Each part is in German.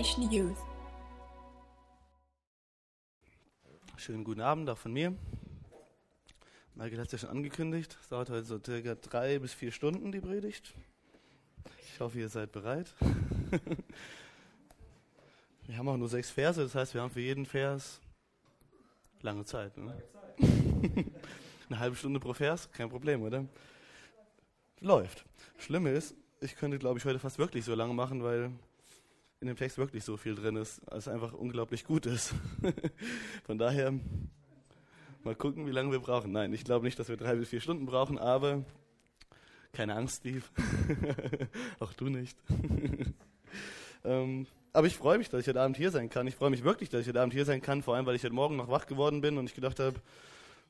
Generation Youth. Schönen guten Abend auch von mir. Michael hat es ja schon angekündigt. Es dauert heute so circa drei bis vier Stunden die Predigt. Ich hoffe, ihr seid bereit. wir haben auch nur sechs Verse, das heißt, wir haben für jeden Vers lange Zeit. Ne? Eine halbe Stunde pro Vers, kein Problem, oder? Läuft. Schlimme ist, ich könnte, glaube ich, heute fast wirklich so lange machen, weil in dem Text wirklich so viel drin ist, als einfach unglaublich gut ist. Von daher mal gucken, wie lange wir brauchen. Nein, ich glaube nicht, dass wir drei bis vier Stunden brauchen, aber keine Angst, Steve. Auch du nicht. ähm, aber ich freue mich, dass ich heute Abend hier sein kann. Ich freue mich wirklich, dass ich heute Abend hier sein kann, vor allem, weil ich heute Morgen noch wach geworden bin und ich gedacht habe,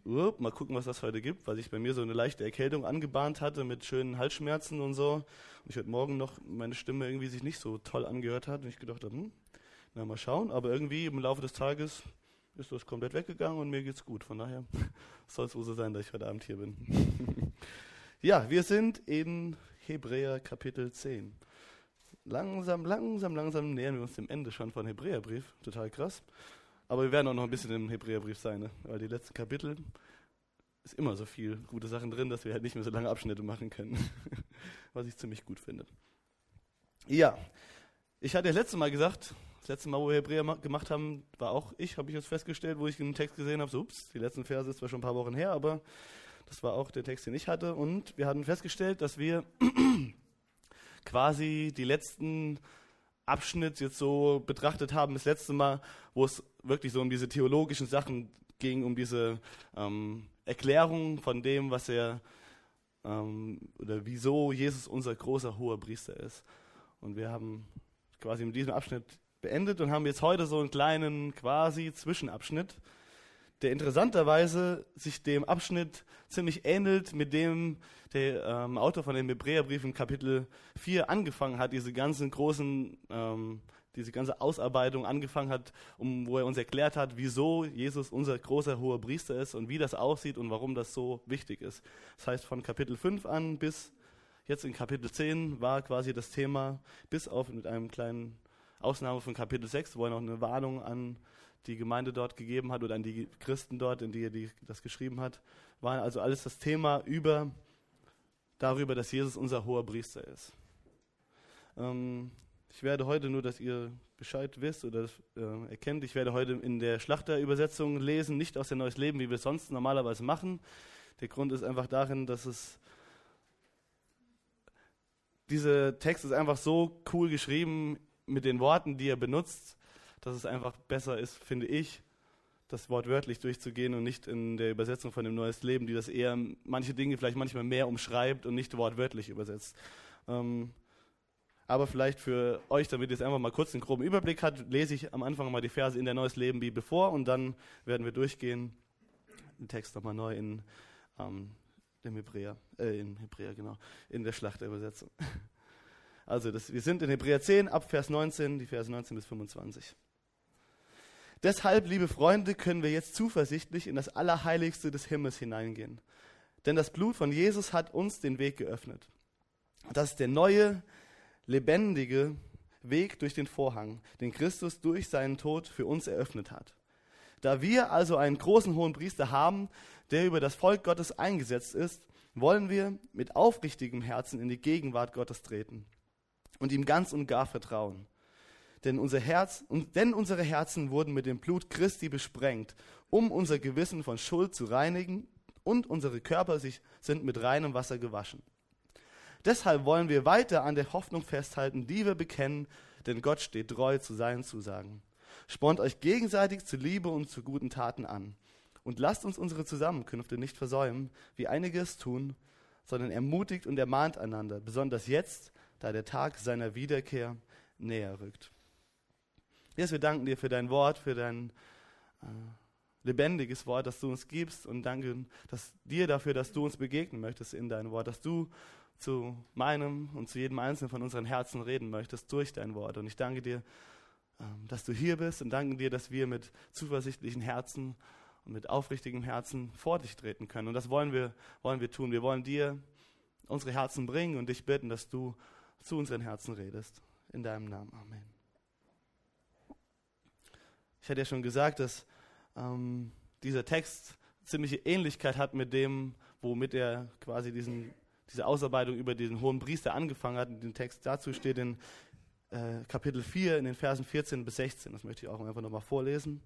up, mal gucken, was das heute gibt, weil sich bei mir so eine leichte Erkältung angebahnt hatte mit schönen Halsschmerzen und so. Und ich heute Morgen noch meine Stimme irgendwie sich nicht so toll angehört hat und ich gedacht habe, hm, na mal schauen. Aber irgendwie im Laufe des Tages ist das komplett weggegangen und mir geht's gut. Von daher soll es so sein, dass ich heute Abend hier bin. ja, wir sind in Hebräer Kapitel 10. Langsam, langsam, langsam nähern wir uns dem Ende schon von Hebräerbrief. Total krass. Aber wir werden auch noch ein bisschen im Hebräerbrief sein, ne? weil die letzten Kapitel ist immer so viel gute Sachen drin, dass wir halt nicht mehr so lange Abschnitte machen können. Was ich ziemlich gut finde. Ja, ich hatte das letzte Mal gesagt, das letzte Mal, wo wir Hebräer gemacht haben, war auch ich, habe ich jetzt festgestellt, wo ich den Text gesehen habe, so, ups, die letzten Verse ist zwar schon ein paar Wochen her, aber das war auch der Text, den ich hatte. Und wir hatten festgestellt, dass wir quasi die letzten Abschnitt jetzt so betrachtet haben, das letzte Mal, wo es wirklich so um diese theologischen Sachen ging, um diese ähm, Erklärung von dem, was er ähm, oder wieso Jesus unser großer hoher Priester ist. Und wir haben quasi mit diesem Abschnitt beendet und haben jetzt heute so einen kleinen quasi Zwischenabschnitt, der interessanterweise sich dem Abschnitt ziemlich ähnelt, mit dem der ähm, Autor von dem Hebräerbrief im Kapitel 4 angefangen hat, diese ganzen großen, ähm, diese ganze Ausarbeitung angefangen hat, um, wo er uns erklärt hat, wieso Jesus unser großer hoher Priester ist und wie das aussieht und warum das so wichtig ist. Das heißt, von Kapitel 5 an bis jetzt in Kapitel 10 war quasi das Thema, bis auf mit einem kleinen Ausnahme von Kapitel 6, wo er noch eine Warnung an die Gemeinde dort gegeben hat oder an die Christen dort, in die er die, das geschrieben hat, war also alles das Thema über, darüber, dass Jesus unser hoher Priester ist. Ähm, ich werde heute nur, dass ihr Bescheid wisst oder äh, erkennt, ich werde heute in der Schlachterübersetzung lesen, nicht aus der Neues Leben, wie wir es sonst normalerweise machen. Der Grund ist einfach darin, dass es dieser Text ist einfach so cool geschrieben mit den Worten, die er benutzt, dass es einfach besser ist, finde ich, das Wort wörtlich durchzugehen und nicht in der Übersetzung von dem Neues Leben, die das eher manche Dinge vielleicht manchmal mehr umschreibt und nicht wortwörtlich übersetzt. Ähm, aber vielleicht für euch, damit ihr es einfach mal kurz einen groben Überblick habt, lese ich am Anfang mal die Verse in der Neues Leben Bibel vor und dann werden wir durchgehen, den Text nochmal neu in ähm, dem Hebräer, äh, in Hebräer, genau, in der Schlachterübersetzung. Also das, wir sind in Hebräer 10 ab Vers 19, die Verse 19 bis 25. Deshalb, liebe Freunde, können wir jetzt zuversichtlich in das Allerheiligste des Himmels hineingehen. Denn das Blut von Jesus hat uns den Weg geöffnet. Das ist der neue, lebendige Weg durch den Vorhang, den Christus durch seinen Tod für uns eröffnet hat. Da wir also einen großen hohen Priester haben, der über das Volk Gottes eingesetzt ist, wollen wir mit aufrichtigem Herzen in die Gegenwart Gottes treten und ihm ganz und gar vertrauen. Denn, unser Herz, denn unsere Herzen wurden mit dem Blut Christi besprengt, um unser Gewissen von Schuld zu reinigen und unsere Körper sich, sind mit reinem Wasser gewaschen. Deshalb wollen wir weiter an der Hoffnung festhalten, die wir bekennen, denn Gott steht treu zu seinen Zusagen. Spornt euch gegenseitig zu Liebe und zu guten Taten an. Und lasst uns unsere Zusammenkünfte nicht versäumen, wie einige es tun, sondern ermutigt und ermahnt einander, besonders jetzt, da der Tag seiner Wiederkehr näher rückt. Jesus, wir danken dir für dein Wort, für dein äh, lebendiges Wort, das du uns gibst und danken dass, dir dafür, dass du uns begegnen möchtest in deinem Wort, dass du zu meinem und zu jedem Einzelnen von unseren Herzen reden möchtest durch dein Wort. Und ich danke dir, ähm, dass du hier bist und danke dir, dass wir mit zuversichtlichen Herzen und mit aufrichtigem Herzen vor dich treten können. Und das wollen wir, wollen wir tun. Wir wollen dir unsere Herzen bringen und dich bitten, dass du zu unseren Herzen redest. In deinem Namen. Amen. Ich hatte ja schon gesagt, dass ähm, dieser Text ziemliche Ähnlichkeit hat mit dem, womit er quasi diesen, diese Ausarbeitung über diesen hohen Priester angefangen hat. Und den Text dazu steht in äh, Kapitel 4 in den Versen 14 bis 16. Das möchte ich auch einfach nochmal vorlesen.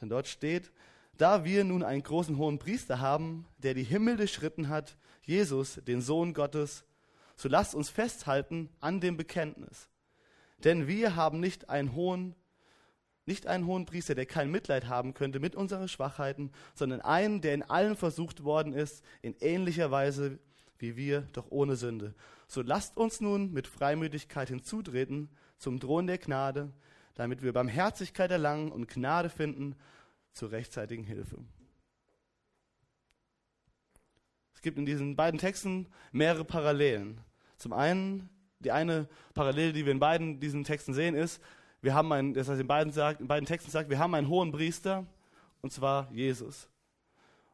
Denn dort steht, da wir nun einen großen hohen Priester haben, der die Himmel durchschritten hat, Jesus, den Sohn Gottes, so lasst uns festhalten an dem Bekenntnis. Denn wir haben nicht einen hohen, nicht einen hohen Priester, der kein Mitleid haben könnte mit unseren Schwachheiten, sondern einen, der in allen versucht worden ist, in ähnlicher Weise wie wir, doch ohne Sünde. So lasst uns nun mit Freimütigkeit hinzutreten zum Thron der Gnade, damit wir Barmherzigkeit erlangen und Gnade finden zur rechtzeitigen Hilfe. Es gibt in diesen beiden Texten mehrere Parallelen. Zum einen, die eine Parallele, die wir in beiden diesen Texten sehen, ist, wir haben einen, das heißt in beiden, sagt, in beiden Texten sagt, wir haben einen hohen Priester, und zwar Jesus.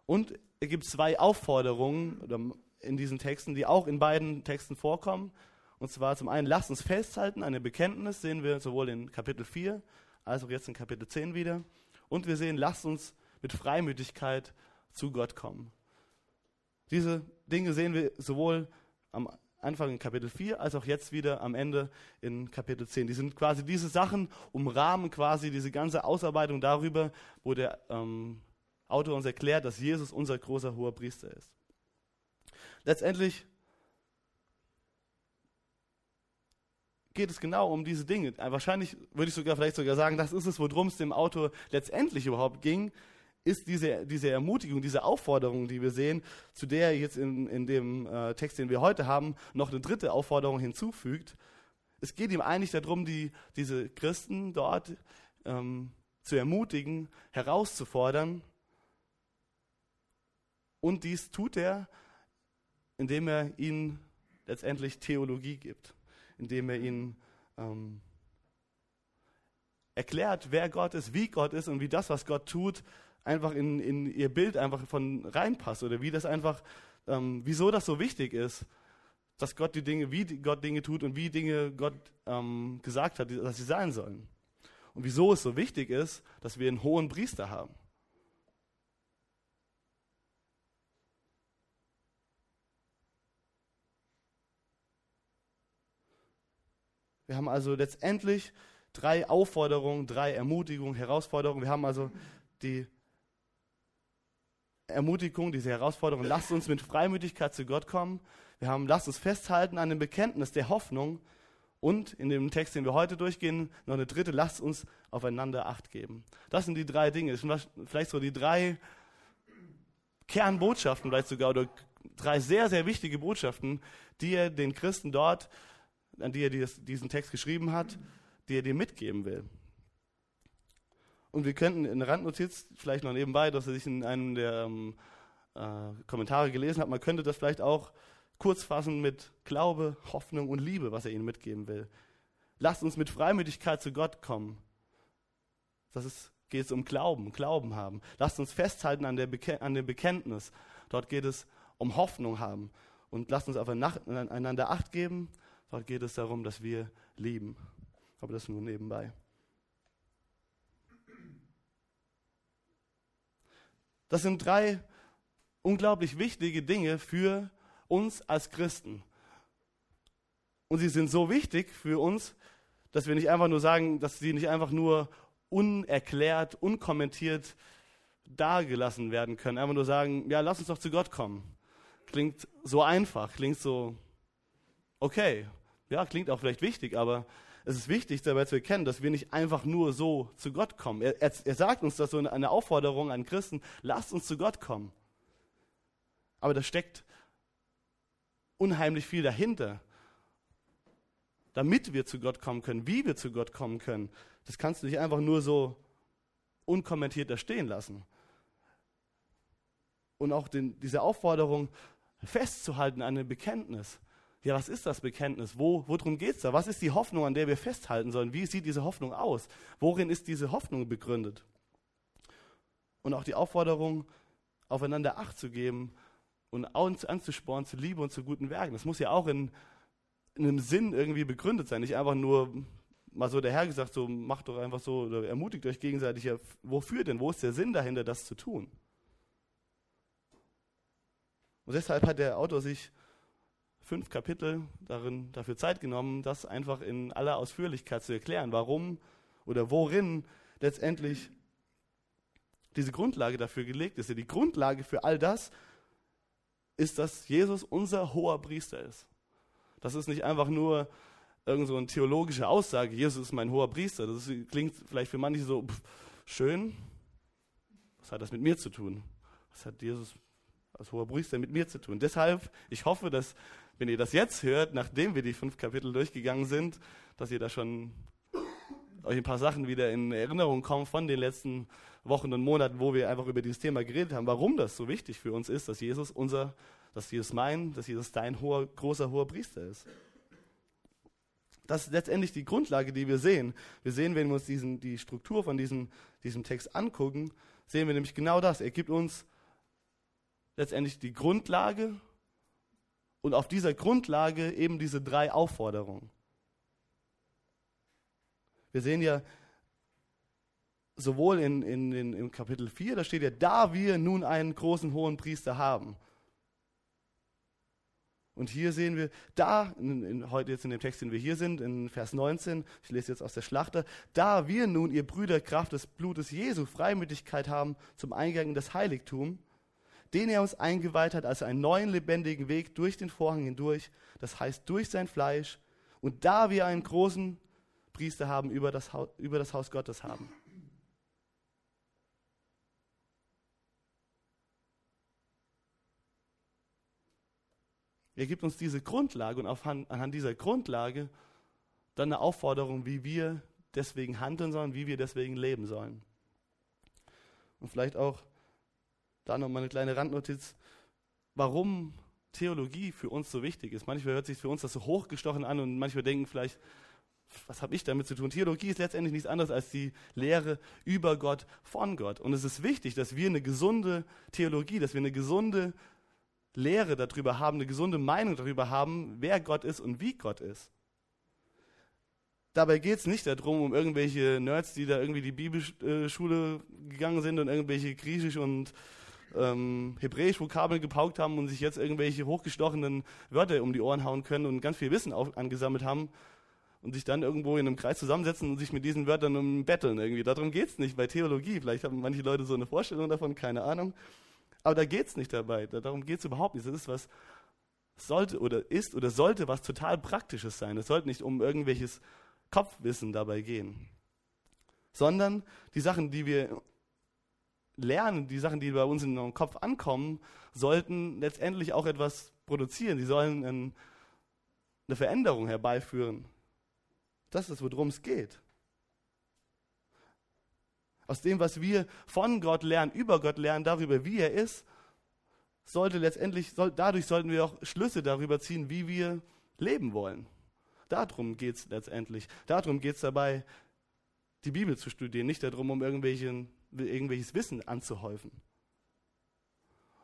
Und es gibt zwei Aufforderungen in diesen Texten, die auch in beiden Texten vorkommen. Und zwar zum einen, lasst uns festhalten an dem Bekenntnis, sehen wir sowohl in Kapitel 4 als auch jetzt in Kapitel 10 wieder. Und wir sehen, lasst uns mit Freimütigkeit zu Gott kommen. Diese Dinge sehen wir sowohl am Anfang in Kapitel 4 als auch jetzt wieder am Ende in Kapitel 10. Die sind quasi diese Sachen umrahmen quasi diese ganze Ausarbeitung darüber, wo der ähm, Autor uns erklärt, dass Jesus unser großer hoher Priester ist. Letztendlich geht es genau um diese Dinge. Äh, wahrscheinlich würde ich sogar vielleicht sogar sagen, das ist es, worum es dem Autor letztendlich überhaupt ging, ist diese, diese Ermutigung, diese Aufforderung, die wir sehen, zu der jetzt in, in dem äh, Text, den wir heute haben, noch eine dritte Aufforderung hinzufügt. Es geht ihm eigentlich darum, die, diese Christen dort ähm, zu ermutigen, herauszufordern. Und dies tut er, indem er ihnen letztendlich Theologie gibt indem er ihnen ähm, erklärt, wer Gott ist, wie Gott ist und wie das, was Gott tut, einfach in, in ihr Bild einfach von reinpasst oder wie das einfach, ähm, wieso das so wichtig ist, dass Gott die Dinge, wie Gott Dinge tut und wie Dinge Gott ähm, gesagt hat, dass sie sein sollen. Und wieso es so wichtig ist, dass wir einen hohen Priester haben. Wir haben also letztendlich drei Aufforderungen, drei Ermutigungen, Herausforderungen. Wir haben also die Ermutigung, diese Herausforderung, lasst uns mit Freimütigkeit zu Gott kommen. Wir haben, lasst uns festhalten an dem Bekenntnis der Hoffnung. Und in dem Text, den wir heute durchgehen, noch eine dritte, lasst uns aufeinander Acht geben. Das sind die drei Dinge. Das sind vielleicht so die drei Kernbotschaften, vielleicht sogar, oder drei sehr, sehr wichtige Botschaften, die er den Christen dort an die er diesen Text geschrieben hat, die er dir mitgeben will. Und wir könnten in der Randnotiz, vielleicht noch nebenbei, dass er sich in einem der ähm, äh, Kommentare gelesen hat, man könnte das vielleicht auch kurz fassen mit Glaube, Hoffnung und Liebe, was er ihnen mitgeben will. Lasst uns mit Freimütigkeit zu Gott kommen. Das geht es um Glauben, Glauben haben. Lasst uns festhalten an, der an dem Bekenntnis. Dort geht es um Hoffnung haben. Und lasst uns aufeinander Acht geben Dort geht es darum, dass wir lieben. Aber das nur nebenbei. Das sind drei unglaublich wichtige Dinge für uns als Christen. Und sie sind so wichtig für uns, dass wir nicht einfach nur sagen, dass sie nicht einfach nur unerklärt, unkommentiert dargelassen werden können. Einfach nur sagen, ja, lass uns doch zu Gott kommen. Klingt so einfach, klingt so okay ja, klingt auch vielleicht wichtig, aber es ist wichtig dabei zu erkennen, dass wir nicht einfach nur so zu Gott kommen. Er, er, er sagt uns das so eine Aufforderung an Christen, lasst uns zu Gott kommen. Aber da steckt unheimlich viel dahinter, damit wir zu Gott kommen können, wie wir zu Gott kommen können. Das kannst du nicht einfach nur so unkommentiert da stehen lassen. Und auch den, diese Aufforderung festzuhalten an dem Bekenntnis ja, was ist das Bekenntnis? Wo, worum geht es da? Was ist die Hoffnung, an der wir festhalten sollen? Wie sieht diese Hoffnung aus? Worin ist diese Hoffnung begründet? Und auch die Aufforderung, aufeinander Acht zu geben und uns anzuspornen zu Liebe und zu guten Werken. Das muss ja auch in, in einem Sinn irgendwie begründet sein, nicht einfach nur mal so dahergesagt, so macht doch einfach so oder ermutigt euch gegenseitig. Ja, wofür denn? Wo ist der Sinn dahinter, das zu tun? Und deshalb hat der Autor sich fünf Kapitel darin dafür Zeit genommen, das einfach in aller Ausführlichkeit zu erklären, warum oder worin letztendlich diese Grundlage dafür gelegt ist. Die Grundlage für all das ist, dass Jesus unser hoher Priester ist. Das ist nicht einfach nur irgend so eine theologische Aussage, Jesus ist mein hoher Priester. Das klingt vielleicht für manche so pff, schön. Was hat das mit mir zu tun? Was hat Jesus als hoher Priester mit mir zu tun? Deshalb, ich hoffe, dass, wenn ihr das jetzt hört, nachdem wir die fünf Kapitel durchgegangen sind, dass ihr da schon euch ein paar Sachen wieder in Erinnerung kommen von den letzten Wochen und Monaten, wo wir einfach über dieses Thema geredet haben, warum das so wichtig für uns ist, dass Jesus unser, dass Jesus mein, dass Jesus dein hoher, großer hoher Priester ist. Das ist letztendlich die Grundlage, die wir sehen. Wir sehen, wenn wir uns diesen, die Struktur von diesem, diesem Text angucken, sehen wir nämlich genau das. Er gibt uns letztendlich die Grundlage und auf dieser Grundlage eben diese drei Aufforderungen. Wir sehen ja sowohl in, in, in, im Kapitel 4, da steht ja, da wir nun einen großen hohen Priester haben. Und hier sehen wir, da, in, in, heute jetzt in dem Text, den wir hier sind, in Vers 19, ich lese jetzt aus der Schlachter, da wir nun, ihr Brüder, Kraft des Blutes Jesu Freimütigkeit haben zum Eingang in das Heiligtum, den er uns eingeweiht hat als einen neuen lebendigen Weg durch den Vorhang hindurch, das heißt durch sein Fleisch, und da wir einen großen Priester haben, über das, Haus, über das Haus Gottes haben. Er gibt uns diese Grundlage und anhand dieser Grundlage dann eine Aufforderung, wie wir deswegen handeln sollen, wie wir deswegen leben sollen. Und vielleicht auch da nochmal eine kleine Randnotiz, warum Theologie für uns so wichtig ist. Manchmal hört sich für uns das so hochgestochen an und manchmal denken vielleicht, was habe ich damit zu tun? Theologie ist letztendlich nichts anderes als die Lehre über Gott, von Gott. Und es ist wichtig, dass wir eine gesunde Theologie, dass wir eine gesunde Lehre darüber haben, eine gesunde Meinung darüber haben, wer Gott ist und wie Gott ist. Dabei geht es nicht darum, um irgendwelche Nerds, die da irgendwie die Bibelschule gegangen sind und irgendwelche Griechisch und ähm, Hebräisch Vokabeln gepaukt haben und sich jetzt irgendwelche hochgestochenen Wörter um die Ohren hauen können und ganz viel Wissen auf, angesammelt haben, und sich dann irgendwo in einem Kreis zusammensetzen und sich mit diesen Wörtern um betteln irgendwie. Darum geht es nicht bei Theologie. Vielleicht haben manche Leute so eine Vorstellung davon, keine Ahnung. Aber da geht es nicht dabei. Darum geht es überhaupt nicht. Das ist was, sollte oder ist oder sollte was total Praktisches sein. Es sollte nicht um irgendwelches Kopfwissen dabei gehen. Sondern die Sachen, die wir lernen, die Sachen, die bei uns in den Kopf ankommen, sollten letztendlich auch etwas produzieren. Sie sollen eine Veränderung herbeiführen. Das ist, worum es geht. Aus dem, was wir von Gott lernen, über Gott lernen, darüber, wie er ist, sollte letztendlich, soll, dadurch sollten wir auch Schlüsse darüber ziehen, wie wir leben wollen. Darum geht es letztendlich. Darum geht es dabei, die Bibel zu studieren, nicht darum, um irgendwelchen, irgendwelches Wissen anzuhäufen.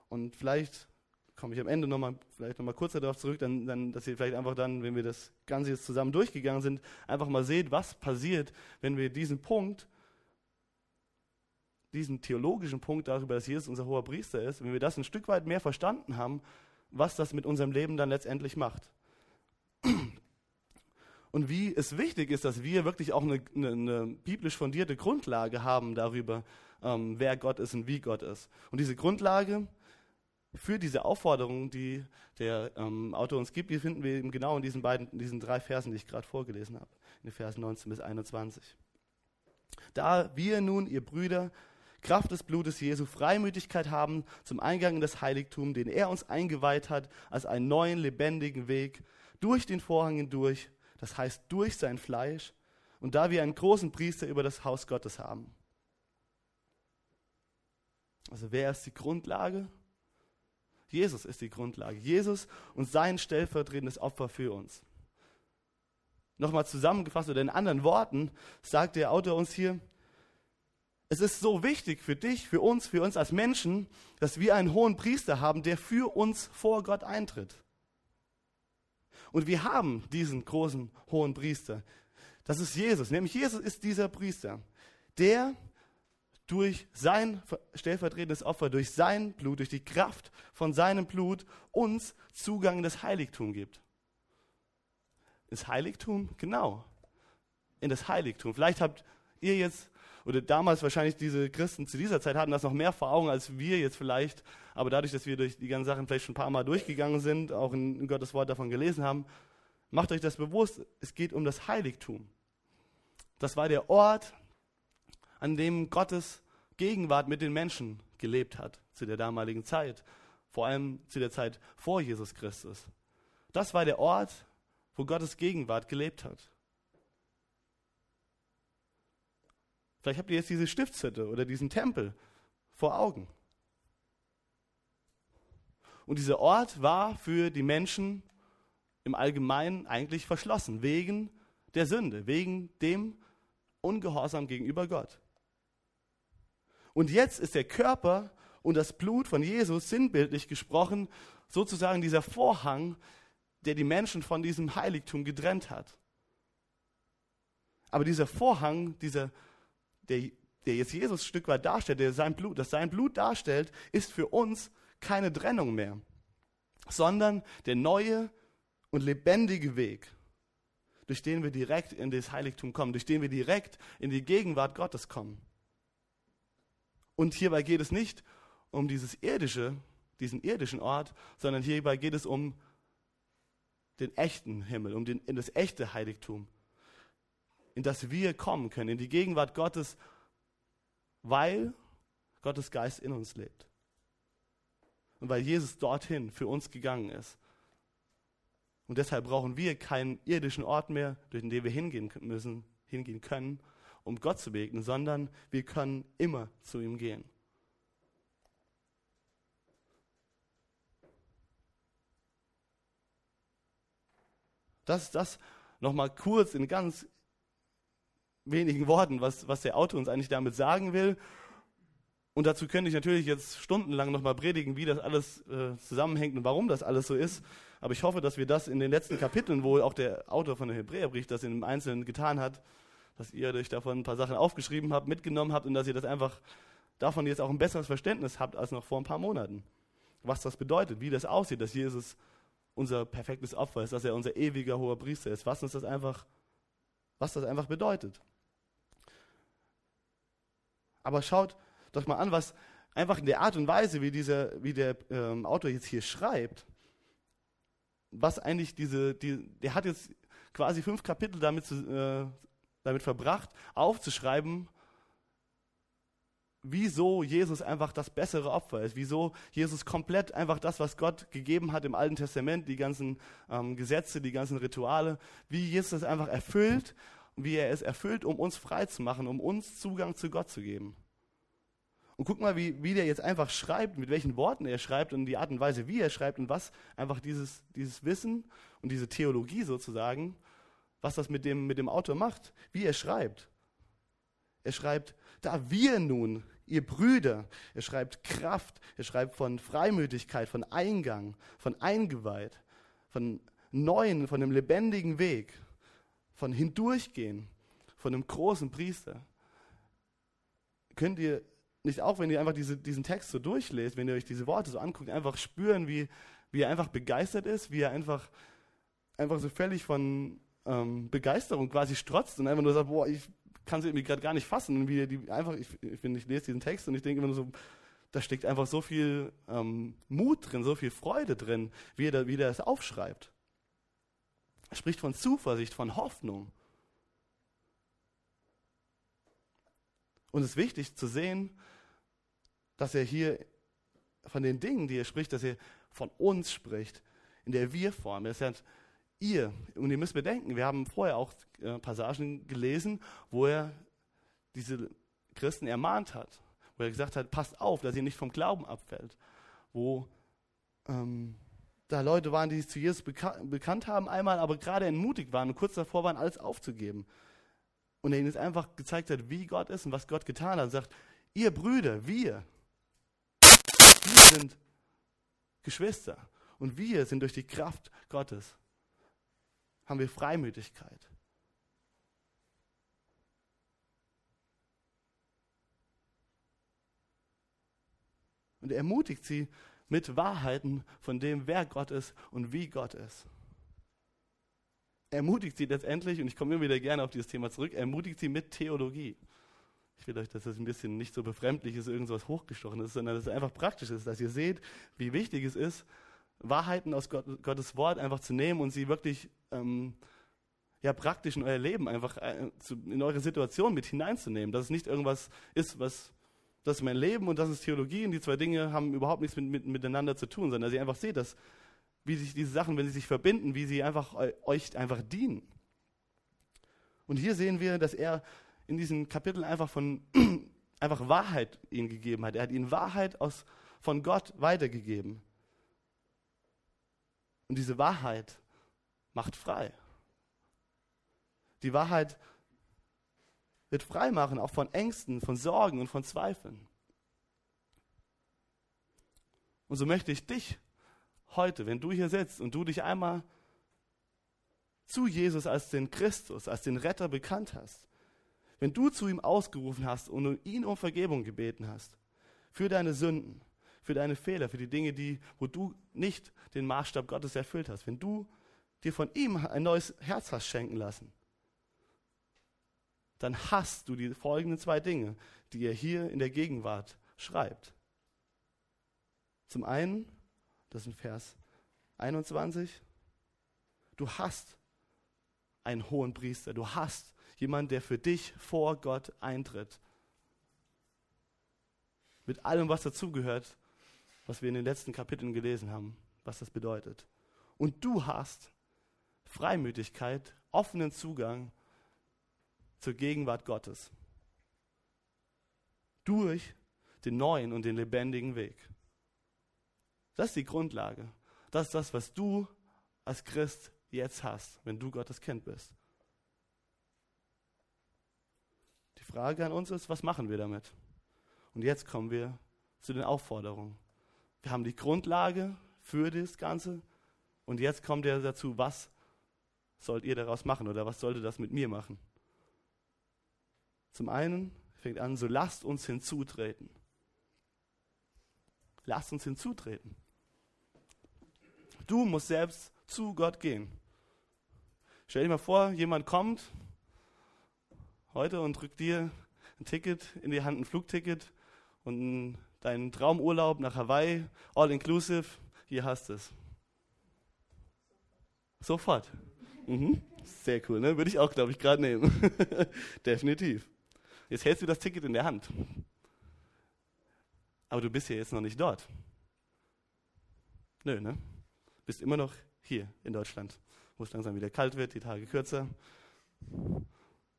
Und vielleicht komme ich am Ende nochmal, vielleicht nochmal kurz darauf zurück, dann, dann, dass ihr vielleicht einfach dann, wenn wir das Ganze jetzt zusammen durchgegangen sind, einfach mal seht, was passiert, wenn wir diesen Punkt, diesen theologischen Punkt darüber, dass Jesus unser hoher Priester ist, wenn wir das ein Stück weit mehr verstanden haben, was das mit unserem Leben dann letztendlich macht. Und wie es wichtig ist, dass wir wirklich auch eine, eine, eine biblisch fundierte Grundlage haben darüber, ähm, wer Gott ist und wie Gott ist. Und diese Grundlage, für diese Aufforderung, die der ähm, Autor uns gibt, die finden wir eben genau in diesen beiden, in diesen drei Versen, die ich gerade vorgelesen habe, in den Versen 19 bis 21. Da wir nun, ihr Brüder, Kraft des Blutes Jesu Freimütigkeit haben zum Eingang in das Heiligtum, den er uns eingeweiht hat, als einen neuen, lebendigen Weg durch den Vorhang hindurch, das heißt durch sein Fleisch, und da wir einen großen Priester über das Haus Gottes haben. Also wer ist die Grundlage? Jesus ist die Grundlage. Jesus und sein stellvertretendes Opfer für uns. Nochmal zusammengefasst oder in anderen Worten sagt der Autor uns hier, es ist so wichtig für dich, für uns, für uns als Menschen, dass wir einen hohen Priester haben, der für uns vor Gott eintritt. Und wir haben diesen großen hohen Priester. Das ist Jesus. Nämlich Jesus ist dieser Priester, der durch sein stellvertretendes Opfer, durch sein Blut, durch die Kraft von seinem Blut uns Zugang in das Heiligtum gibt. Ins Heiligtum? Genau. In das Heiligtum. Vielleicht habt ihr jetzt, oder damals wahrscheinlich diese Christen zu dieser Zeit hatten das noch mehr vor Augen als wir jetzt vielleicht, aber dadurch, dass wir durch die ganzen Sachen vielleicht schon ein paar Mal durchgegangen sind, auch in, in Gottes Wort davon gelesen haben, macht euch das bewusst, es geht um das Heiligtum. Das war der Ort, an dem Gottes Gegenwart mit den Menschen gelebt hat zu der damaligen Zeit, vor allem zu der Zeit vor Jesus Christus. Das war der Ort, wo Gottes Gegenwart gelebt hat. Vielleicht habt ihr jetzt diese Stiftshütte oder diesen Tempel vor Augen. Und dieser Ort war für die Menschen im Allgemeinen eigentlich verschlossen, wegen der Sünde, wegen dem Ungehorsam gegenüber Gott. Und jetzt ist der Körper und das Blut von Jesus sinnbildlich gesprochen sozusagen dieser Vorhang, der die Menschen von diesem Heiligtum getrennt hat. Aber dieser Vorhang, dieser, der, der jetzt Jesus ein Stück weit darstellt, der sein Blut, das sein Blut darstellt, ist für uns keine Trennung mehr, sondern der neue und lebendige Weg, durch den wir direkt in das Heiligtum kommen, durch den wir direkt in die Gegenwart Gottes kommen. Und hierbei geht es nicht um dieses irdische, diesen irdischen Ort, sondern hierbei geht es um den echten Himmel, um den, in das echte Heiligtum, in das wir kommen können, in die Gegenwart Gottes, weil Gottes Geist in uns lebt. Und weil Jesus dorthin für uns gegangen ist. Und deshalb brauchen wir keinen irdischen Ort mehr, durch den wir hingehen müssen, hingehen können, um Gott zu begegnen, sondern wir können immer zu ihm gehen. Das ist das nochmal kurz in ganz wenigen Worten, was, was der Autor uns eigentlich damit sagen will. Und dazu könnte ich natürlich jetzt stundenlang nochmal predigen, wie das alles äh, zusammenhängt und warum das alles so ist. Aber ich hoffe, dass wir das in den letzten Kapiteln, wo auch der Autor von der Hebräerbrief das dem Einzelnen getan hat, dass ihr euch davon ein paar Sachen aufgeschrieben habt, mitgenommen habt und dass ihr das einfach davon jetzt auch ein besseres Verständnis habt als noch vor ein paar Monaten. Was das bedeutet, wie das aussieht, dass Jesus unser perfektes Opfer ist, dass er unser ewiger hoher Priester ist, was uns das einfach, was das einfach bedeutet. Aber schaut doch mal an, was einfach in der Art und Weise, wie, dieser, wie der ähm, Autor jetzt hier schreibt, was eigentlich diese, die, der hat jetzt quasi fünf Kapitel damit zu, äh, damit verbracht, aufzuschreiben, wieso Jesus einfach das bessere Opfer ist, wieso Jesus komplett einfach das, was Gott gegeben hat im Alten Testament, die ganzen ähm, Gesetze, die ganzen Rituale, wie Jesus es einfach erfüllt und wie er es erfüllt, um uns frei zu machen, um uns Zugang zu Gott zu geben. Und guck mal, wie, wie der jetzt einfach schreibt, mit welchen Worten er schreibt und die Art und Weise, wie er schreibt und was einfach dieses, dieses Wissen und diese Theologie sozusagen was das mit dem, mit dem Autor macht, wie er schreibt. Er schreibt, da wir nun, ihr Brüder, er schreibt Kraft, er schreibt von Freimütigkeit, von Eingang, von Eingeweiht, von neuen, von einem lebendigen Weg, von Hindurchgehen, von einem großen Priester. Könnt ihr nicht auch, wenn ihr einfach diese, diesen Text so durchlest, wenn ihr euch diese Worte so anguckt, einfach spüren, wie, wie er einfach begeistert ist, wie er einfach, einfach so völlig von, ähm, Begeisterung quasi strotzt und einfach nur sagt, boah, ich kann es irgendwie gerade gar nicht fassen. Und wie die einfach, ich, ich, ich lese diesen Text und ich denke immer nur so, da steckt einfach so viel ähm, Mut drin, so viel Freude drin, wie er, wie er es aufschreibt. Er spricht von Zuversicht, von Hoffnung. Und es ist wichtig zu sehen, dass er hier von den Dingen, die er spricht, dass er von uns spricht, in der Wir-Form. Er sagt, ihr. Und ihr müsst bedenken, wir haben vorher auch äh, Passagen gelesen, wo er diese Christen ermahnt hat, wo er gesagt hat, passt auf, dass ihr nicht vom Glauben abfällt, wo ähm, da Leute waren, die sich zu Jesus bekan bekannt haben einmal, aber gerade entmutigt waren und kurz davor waren, alles aufzugeben. Und er ihnen jetzt einfach gezeigt hat, wie Gott ist und was Gott getan hat. Und sagt, ihr Brüder, wir, wir sind Geschwister. Und wir sind durch die Kraft Gottes, haben wir Freimütigkeit. Und er ermutigt sie, mit Wahrheiten von dem, wer Gott ist und wie Gott ist. Er ermutigt sie letztendlich, und ich komme immer wieder gerne auf dieses Thema zurück, er ermutigt sie mit Theologie. Ich will euch, dass das ein bisschen nicht so befremdlich ist, irgendwas hochgestochen ist, sondern dass es einfach praktisch ist, dass ihr seht, wie wichtig es ist, Wahrheiten aus Gott, Gottes Wort einfach zu nehmen und sie wirklich ähm, ja, praktisch in euer Leben einfach äh, zu, in eure Situation mit hineinzunehmen. Dass es nicht irgendwas ist, was das ist mein Leben und das ist Theologie und die zwei Dinge haben überhaupt nichts mit, mit, miteinander zu tun, sondern dass ihr einfach seht, dass, wie sich diese Sachen, wenn sie sich verbinden, wie sie einfach euch einfach dienen. Und hier sehen wir, dass er in diesem Kapitel einfach von einfach Wahrheit ihnen gegeben hat. Er hat ihnen Wahrheit aus, von Gott weitergegeben. Und diese Wahrheit macht frei. Die Wahrheit wird frei machen, auch von Ängsten, von Sorgen und von Zweifeln. Und so möchte ich dich heute, wenn du hier sitzt und du dich einmal zu Jesus als den Christus, als den Retter bekannt hast, wenn du zu ihm ausgerufen hast und ihn um Vergebung gebeten hast, für deine Sünden, für deine Fehler, für die Dinge, die, wo du nicht den Maßstab Gottes erfüllt hast, wenn du dir von ihm ein neues Herz hast schenken lassen, dann hast du die folgenden zwei Dinge, die er hier in der Gegenwart schreibt. Zum einen, das ist in Vers 21, du hast einen hohen Priester, du hast jemanden, der für dich vor Gott eintritt. Mit allem, was dazugehört, was wir in den letzten Kapiteln gelesen haben, was das bedeutet. Und du hast Freimütigkeit, offenen Zugang zur Gegenwart Gottes. Durch den neuen und den lebendigen Weg. Das ist die Grundlage. Das ist das, was du als Christ jetzt hast, wenn du Gottes Kind bist. Die Frage an uns ist, was machen wir damit? Und jetzt kommen wir zu den Aufforderungen. Wir haben die Grundlage für das Ganze und jetzt kommt er dazu, was sollt ihr daraus machen oder was sollte das mit mir machen? Zum einen fängt an, so lasst uns hinzutreten. Lasst uns hinzutreten. Du musst selbst zu Gott gehen. Stell dir mal vor, jemand kommt heute und drückt dir ein Ticket in die Hand, ein Flugticket und deinen Traumurlaub nach Hawaii, all inclusive, hier hast du es. Sofort. Mhm. Sehr cool, ne? Würde ich auch, glaube ich, gerade nehmen. Definitiv. Jetzt hältst du das Ticket in der Hand. Aber du bist ja jetzt noch nicht dort. Nö, ne? Bist immer noch hier in Deutschland, wo es langsam wieder kalt wird, die Tage kürzer.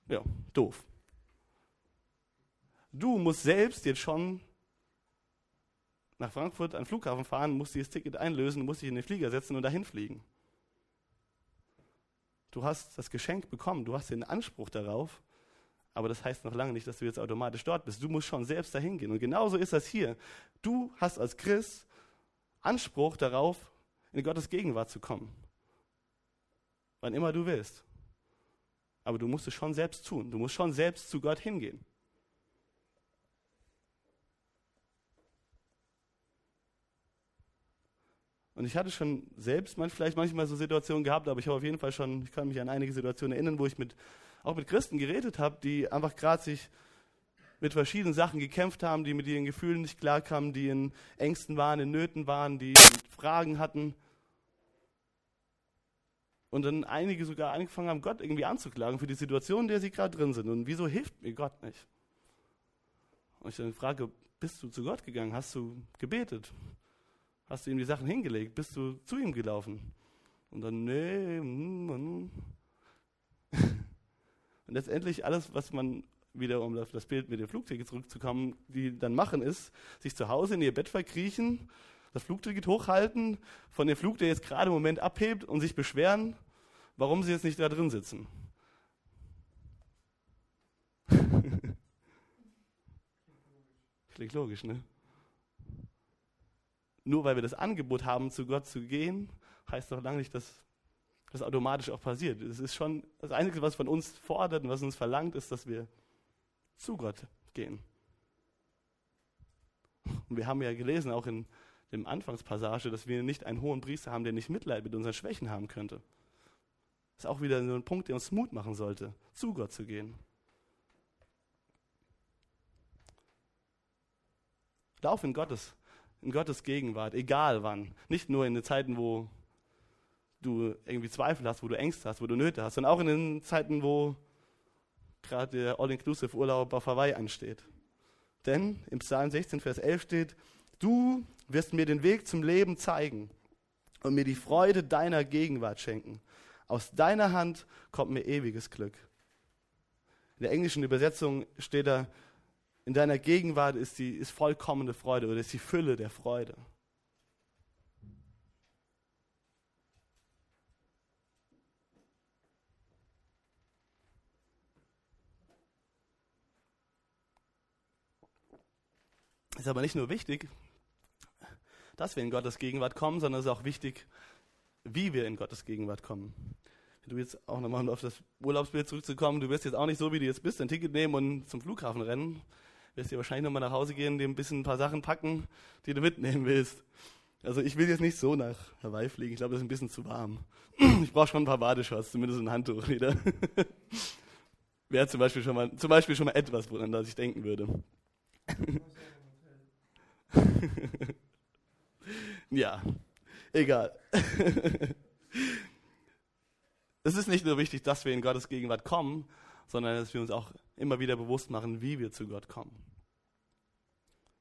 Ja, doof. Du musst selbst jetzt schon nach Frankfurt an den Flughafen fahren, musst dieses Ticket einlösen, musst dich in den Flieger setzen und dahin fliegen. Du hast das Geschenk bekommen, du hast den Anspruch darauf, aber das heißt noch lange nicht, dass du jetzt automatisch dort bist. Du musst schon selbst dahin gehen. Und genauso ist das hier. Du hast als Christ Anspruch darauf, in Gottes Gegenwart zu kommen. Wann immer du willst. Aber du musst es schon selbst tun. Du musst schon selbst zu Gott hingehen. Und ich hatte schon selbst vielleicht manchmal so Situationen gehabt, aber ich habe auf jeden Fall schon, ich kann mich an einige Situationen erinnern, wo ich mit auch mit Christen geredet habe, die einfach gerade sich mit verschiedenen Sachen gekämpft haben, die mit ihren Gefühlen nicht klarkamen, die in Ängsten waren, in Nöten waren, die Fragen hatten. Und dann einige sogar angefangen haben, Gott irgendwie anzuklagen für die Situation, in der sie gerade drin sind. Und wieso hilft mir Gott nicht? Und ich dann frage, bist du zu Gott gegangen? Hast du gebetet? Hast du ihm die Sachen hingelegt? Bist du zu ihm gelaufen? Und dann, nee, mm, mm. Und letztendlich alles, was man wieder, um auf das Bild mit dem Flugticket zurückzukommen, die dann machen, ist, sich zu Hause in ihr Bett verkriechen, das Flugticket hochhalten, von dem Flug, der jetzt gerade im Moment abhebt und sich beschweren, warum sie jetzt nicht da drin sitzen. Klingt logisch, ne? Nur weil wir das Angebot haben, zu Gott zu gehen, heißt doch lange nicht, dass das automatisch auch passiert. Es ist schon das Einzige, was von uns fordert und was uns verlangt, ist, dass wir zu Gott gehen. Und wir haben ja gelesen, auch in dem Anfangspassage, dass wir nicht einen hohen Priester haben, der nicht Mitleid mit unseren Schwächen haben könnte. Das ist auch wieder so ein Punkt, der uns Mut machen sollte, zu Gott zu gehen. Lauf in Gottes, in Gottes Gegenwart, egal wann. Nicht nur in den Zeiten, wo du irgendwie Zweifel hast, wo du Ängste hast, wo du Nöte hast, sondern auch in den Zeiten, wo gerade der All-Inclusive-Urlaub auf Hawaii ansteht. Denn im Psalm 16, Vers 11 steht, du wirst mir den Weg zum Leben zeigen und mir die Freude deiner Gegenwart schenken. Aus deiner Hand kommt mir ewiges Glück. In der englischen Übersetzung steht da, in deiner Gegenwart ist die ist vollkommene Freude oder ist die Fülle der Freude. Ist aber nicht nur wichtig, dass wir in Gottes Gegenwart kommen, sondern es ist auch wichtig, wie wir in Gottes Gegenwart kommen. Wenn du jetzt auch nochmal auf das Urlaubsbild zurückzukommen, du wirst jetzt auch nicht so, wie du jetzt bist, ein Ticket nehmen und zum Flughafen rennen. Du wirst dir wahrscheinlich nochmal nach Hause gehen, dir ein bisschen ein paar Sachen packen, die du mitnehmen willst. Also ich will jetzt nicht so nach Hawaii fliegen, ich glaube, das ist ein bisschen zu warm. Ich brauche schon ein paar Badeshorts, zumindest ein Handtuch wieder. Wäre zum Beispiel schon mal, zum Beispiel schon mal etwas, woran ich denken würde. ja, egal. es ist nicht nur wichtig, dass wir in Gottes Gegenwart kommen, sondern dass wir uns auch immer wieder bewusst machen, wie wir zu Gott kommen.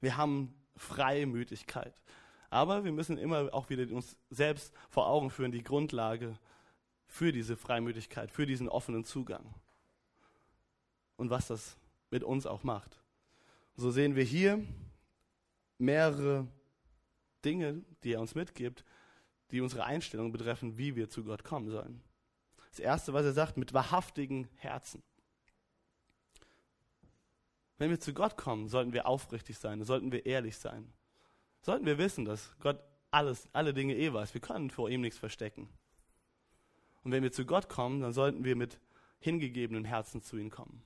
Wir haben Freimütigkeit. Aber wir müssen immer auch wieder uns selbst vor Augen führen, die Grundlage für diese Freimütigkeit, für diesen offenen Zugang. Und was das mit uns auch macht. So sehen wir hier mehrere Dinge, die er uns mitgibt, die unsere Einstellung betreffen, wie wir zu Gott kommen sollen. Das Erste, was er sagt, mit wahrhaftigen Herzen. Wenn wir zu Gott kommen, sollten wir aufrichtig sein, sollten wir ehrlich sein. Sollten wir wissen, dass Gott alles, alle Dinge eh weiß. Wir können vor ihm nichts verstecken. Und wenn wir zu Gott kommen, dann sollten wir mit hingegebenen Herzen zu ihm kommen.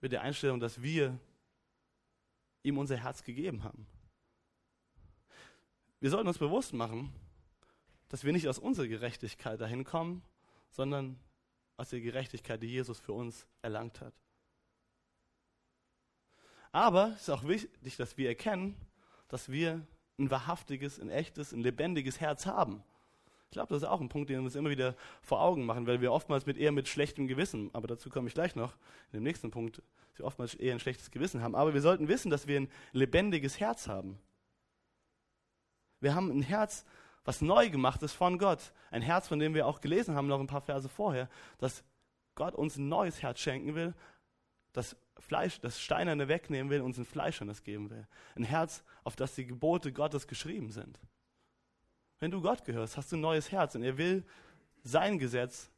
Mit der Einstellung, dass wir ihm unser Herz gegeben haben. Wir sollten uns bewusst machen, dass wir nicht aus unserer Gerechtigkeit dahin kommen, sondern aus der Gerechtigkeit, die Jesus für uns erlangt hat. Aber es ist auch wichtig, dass wir erkennen, dass wir ein wahrhaftiges, ein echtes, ein lebendiges Herz haben. Ich glaube, das ist auch ein Punkt, den wir uns immer wieder vor Augen machen, weil wir oftmals mit eher mit schlechtem Gewissen, aber dazu komme ich gleich noch in dem nächsten Punkt, wir oftmals eher ein schlechtes Gewissen haben. Aber wir sollten wissen, dass wir ein lebendiges Herz haben. Wir haben ein Herz, was neu gemacht ist von Gott. Ein Herz, von dem wir auch gelesen haben, noch ein paar Verse vorher, dass Gott uns ein neues Herz schenken will, das Fleisch, das Steinerne wegnehmen will, uns ein Fleischernes geben will. Ein Herz, auf das die Gebote Gottes geschrieben sind. Wenn du Gott gehörst, hast du ein neues Herz und er will sein Gesetz,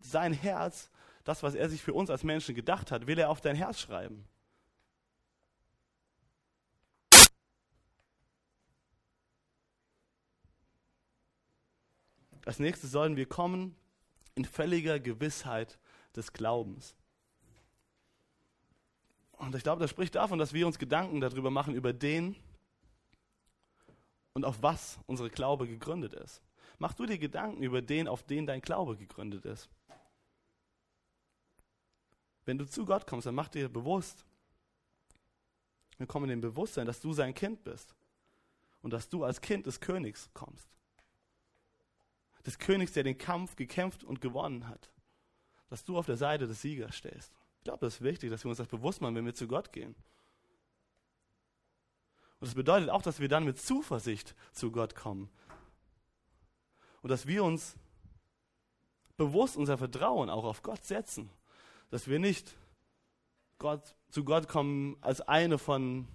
sein Herz, das, was er sich für uns als Menschen gedacht hat, will er auf dein Herz schreiben. Als nächstes sollen wir kommen in völliger Gewissheit des Glaubens. Und ich glaube, das spricht davon, dass wir uns Gedanken darüber machen, über den und auf was unsere Glaube gegründet ist. Mach du dir Gedanken über den, auf den dein Glaube gegründet ist. Wenn du zu Gott kommst, dann mach dir bewusst, wir kommen in dem Bewusstsein, dass du sein Kind bist und dass du als Kind des Königs kommst. Des Königs, der den Kampf gekämpft und gewonnen hat. Dass du auf der Seite des Siegers stehst. Ich glaube, das ist wichtig, dass wir uns das bewusst machen, wenn wir zu Gott gehen. Und das bedeutet auch, dass wir dann mit Zuversicht zu Gott kommen. Und dass wir uns bewusst unser Vertrauen auch auf Gott setzen. Dass wir nicht Gott, zu Gott kommen als eine von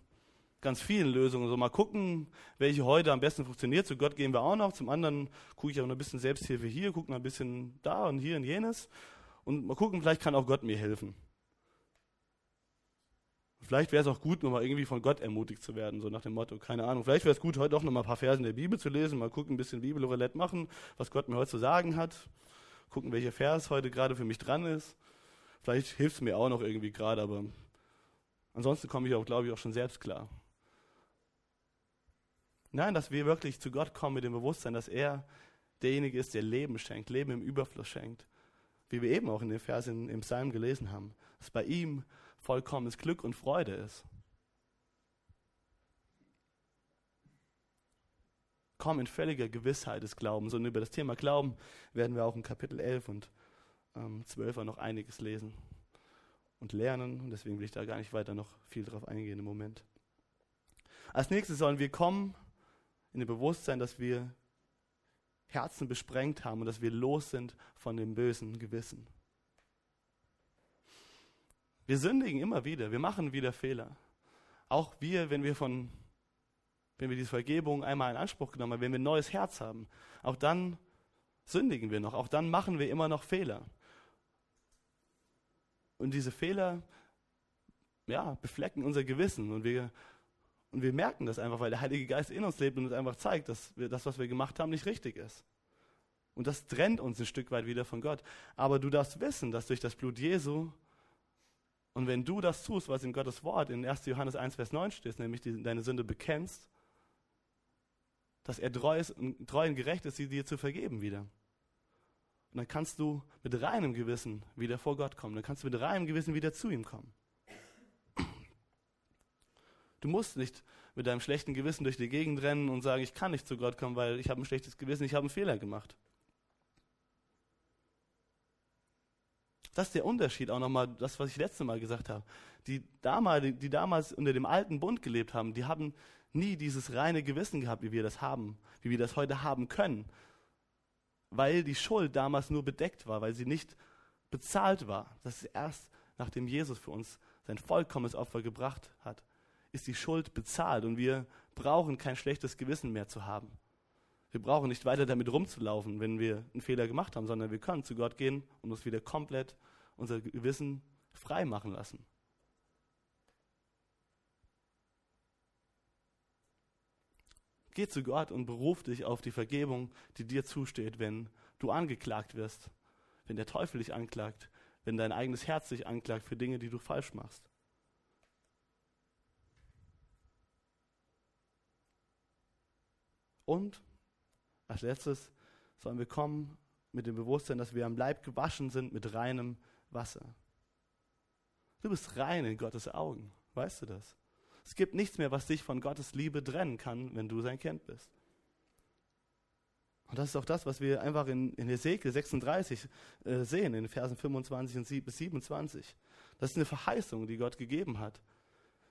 ganz vielen Lösungen. So mal gucken, welche heute am besten funktioniert. Zu Gott gehen wir auch noch. Zum anderen gucke ich auch noch ein bisschen Selbsthilfe hier, gucke noch ein bisschen da und hier und jenes. Und mal gucken, vielleicht kann auch Gott mir helfen. Vielleicht wäre es auch gut, nochmal irgendwie von Gott ermutigt zu werden, so nach dem Motto, keine Ahnung. Vielleicht wäre es gut, heute auch nochmal ein paar Versen der Bibel zu lesen, mal gucken, ein bisschen Bibelroulette machen, was Gott mir heute zu sagen hat. Gucken, welcher Vers heute gerade für mich dran ist. Vielleicht hilft es mir auch noch irgendwie gerade, aber Ansonsten komme ich auch, glaube ich, auch schon selbst klar. Nein, dass wir wirklich zu Gott kommen mit dem Bewusstsein, dass er derjenige ist, der Leben schenkt, Leben im Überfluss schenkt. Wie wir eben auch in den Versen im Psalm gelesen haben, dass bei ihm vollkommenes Glück und Freude ist. Komm in völliger Gewissheit des Glaubens. Und über das Thema Glauben werden wir auch in Kapitel 11 und ähm, 12 noch einiges lesen und lernen. Und deswegen will ich da gar nicht weiter noch viel drauf eingehen im Moment. Als nächstes sollen wir kommen in dem Bewusstsein, dass wir Herzen besprengt haben und dass wir los sind von dem bösen Gewissen. Wir sündigen immer wieder, wir machen wieder Fehler. Auch wir, wenn wir von, wenn wir diese Vergebung einmal in Anspruch genommen haben, wenn wir ein neues Herz haben, auch dann sündigen wir noch, auch dann machen wir immer noch Fehler. Und diese Fehler, ja, beflecken unser Gewissen und wir und wir merken das einfach, weil der Heilige Geist in uns lebt und uns einfach zeigt, dass wir das, was wir gemacht haben, nicht richtig ist. Und das trennt uns ein Stück weit wieder von Gott. Aber du darfst wissen, dass durch das Blut Jesu und wenn du das tust, was in Gottes Wort in 1. Johannes 1, Vers 9 steht, nämlich die, deine Sünde bekennst, dass er treu, ist, treu und gerecht ist, sie dir zu vergeben wieder. Dann kannst du mit reinem Gewissen wieder vor Gott kommen. Dann kannst du mit reinem Gewissen wieder zu ihm kommen. Du musst nicht mit deinem schlechten Gewissen durch die Gegend rennen und sagen, ich kann nicht zu Gott kommen, weil ich habe ein schlechtes Gewissen, ich habe einen Fehler gemacht. Das ist der Unterschied auch nochmal, das, was ich letzte Mal gesagt habe. Die damals, die damals unter dem alten Bund gelebt haben, die haben nie dieses reine Gewissen gehabt, wie wir das haben, wie wir das heute haben können. Weil die Schuld damals nur bedeckt war, weil sie nicht bezahlt war. Das ist erst nachdem Jesus für uns sein vollkommenes Opfer gebracht hat, ist die Schuld bezahlt und wir brauchen kein schlechtes Gewissen mehr zu haben. Wir brauchen nicht weiter damit rumzulaufen, wenn wir einen Fehler gemacht haben, sondern wir können zu Gott gehen und uns wieder komplett unser Gewissen frei machen lassen. Geh zu Gott und beruf dich auf die Vergebung, die dir zusteht, wenn du angeklagt wirst, wenn der Teufel dich anklagt, wenn dein eigenes Herz dich anklagt für Dinge, die du falsch machst. Und als letztes sollen wir kommen mit dem Bewusstsein, dass wir am Leib gewaschen sind mit reinem Wasser. Du bist rein in Gottes Augen. Weißt du das? Es gibt nichts mehr, was dich von Gottes Liebe trennen kann, wenn du sein Kind bist. Und das ist auch das, was wir einfach in, in Ezekiel 36 äh, sehen, in Versen 25 und bis 27. Das ist eine Verheißung, die Gott gegeben hat.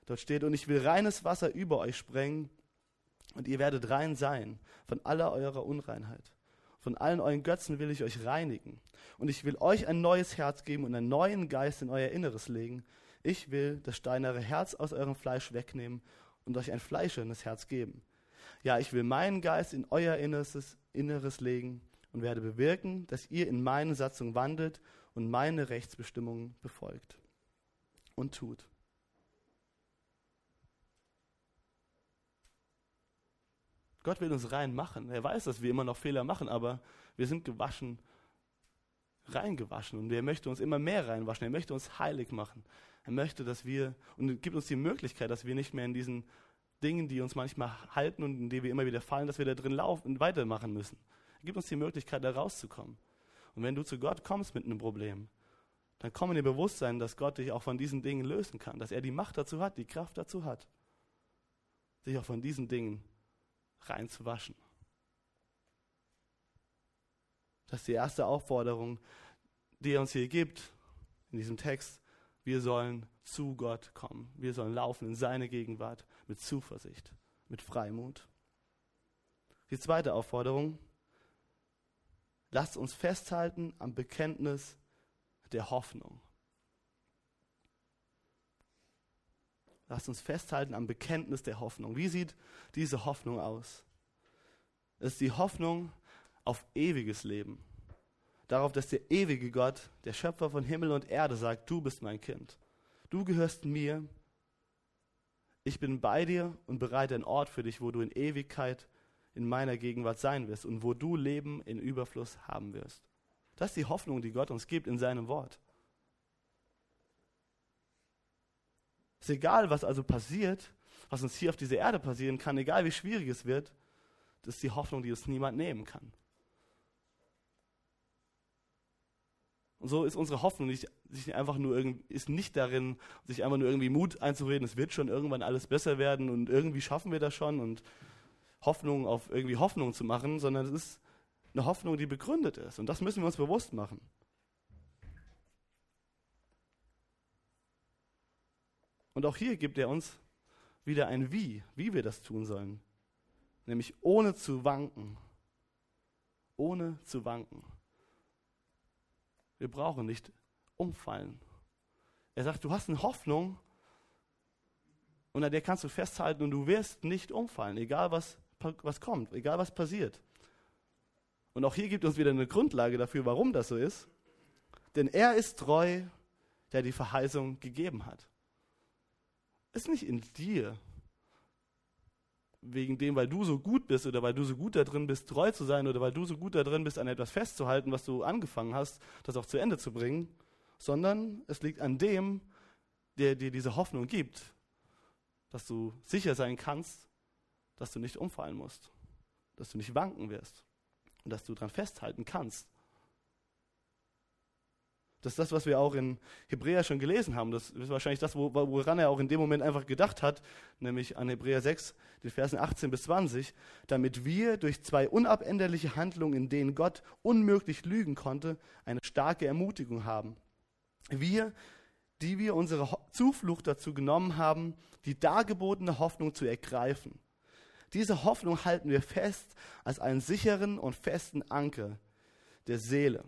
Dort steht, und ich will reines Wasser über euch sprengen und ihr werdet rein sein von aller eurer Unreinheit. Von allen euren Götzen will ich euch reinigen. Und ich will euch ein neues Herz geben und einen neuen Geist in euer Inneres legen. Ich will das steinere Herz aus eurem Fleisch wegnehmen und euch ein fleischernes Herz geben. Ja, ich will meinen Geist in euer Inneres, Inneres legen und werde bewirken, dass ihr in meinen Satzungen wandelt und meine Rechtsbestimmungen befolgt und tut. Gott will uns rein machen. Er weiß, dass wir immer noch Fehler machen, aber wir sind gewaschen, reingewaschen. Und er möchte uns immer mehr reinwaschen. Er möchte uns heilig machen. Er möchte, dass wir, und gibt uns die Möglichkeit, dass wir nicht mehr in diesen Dingen, die uns manchmal halten und in die wir immer wieder fallen, dass wir da drin laufen und weitermachen müssen. Er gibt uns die Möglichkeit, da rauszukommen. Und wenn du zu Gott kommst mit einem Problem, dann komm in dem Bewusstsein, dass Gott dich auch von diesen Dingen lösen kann, dass er die Macht dazu hat, die Kraft dazu hat, sich auch von diesen Dingen reinzuwaschen. Das ist die erste Aufforderung, die er uns hier gibt in diesem Text. Wir sollen zu Gott kommen. Wir sollen laufen in seine Gegenwart mit Zuversicht, mit Freimut. Die zweite Aufforderung, lasst uns festhalten am Bekenntnis der Hoffnung. Lasst uns festhalten am Bekenntnis der Hoffnung. Wie sieht diese Hoffnung aus? Es ist die Hoffnung auf ewiges Leben. Darauf, dass der ewige Gott, der Schöpfer von Himmel und Erde, sagt, du bist mein Kind. Du gehörst mir. Ich bin bei dir und bereite einen Ort für dich, wo du in Ewigkeit in meiner Gegenwart sein wirst und wo du Leben in Überfluss haben wirst. Das ist die Hoffnung, die Gott uns gibt in seinem Wort. Ist egal, was also passiert, was uns hier auf dieser Erde passieren kann, egal wie schwierig es wird, das ist die Hoffnung, die uns niemand nehmen kann. Und so ist unsere Hoffnung nicht, sich einfach nur ist nicht darin, sich einfach nur irgendwie Mut einzureden, es wird schon irgendwann alles besser werden und irgendwie schaffen wir das schon und Hoffnung auf irgendwie Hoffnung zu machen, sondern es ist eine Hoffnung, die begründet ist. Und das müssen wir uns bewusst machen. Und auch hier gibt er uns wieder ein Wie, wie wir das tun sollen. Nämlich ohne zu wanken. Ohne zu wanken. Wir brauchen nicht umfallen. Er sagt, du hast eine Hoffnung und an der kannst du festhalten und du wirst nicht umfallen, egal was, was kommt, egal was passiert. Und auch hier gibt uns wieder eine Grundlage dafür, warum das so ist. Denn er ist treu, der die Verheißung gegeben hat. Ist nicht in dir, wegen dem, weil du so gut bist oder weil du so gut da drin bist, treu zu sein oder weil du so gut da drin bist, an etwas festzuhalten, was du angefangen hast, das auch zu Ende zu bringen, sondern es liegt an dem, der dir diese Hoffnung gibt, dass du sicher sein kannst, dass du nicht umfallen musst, dass du nicht wanken wirst und dass du daran festhalten kannst. Das ist das, was wir auch in Hebräer schon gelesen haben. Das ist wahrscheinlich das, woran er auch in dem Moment einfach gedacht hat, nämlich an Hebräer 6, die Versen 18 bis 20, damit wir durch zwei unabänderliche Handlungen, in denen Gott unmöglich lügen konnte, eine starke Ermutigung haben. Wir, die wir unsere Zuflucht dazu genommen haben, die dargebotene Hoffnung zu ergreifen. Diese Hoffnung halten wir fest als einen sicheren und festen Anker der Seele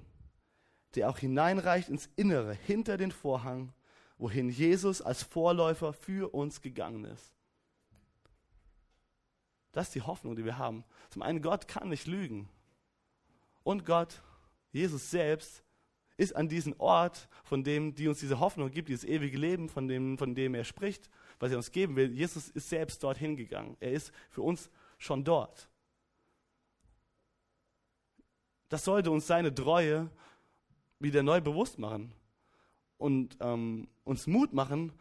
der auch hineinreicht ins Innere, hinter den Vorhang, wohin Jesus als Vorläufer für uns gegangen ist. Das ist die Hoffnung, die wir haben. Zum einen, Gott kann nicht lügen. Und Gott, Jesus selbst, ist an diesem Ort, von dem, die uns diese Hoffnung gibt, dieses ewige Leben, von dem, von dem er spricht, was er uns geben will. Jesus ist selbst dorthin gegangen. Er ist für uns schon dort. Das sollte uns seine Treue wieder neu bewusst machen und ähm, uns Mut machen,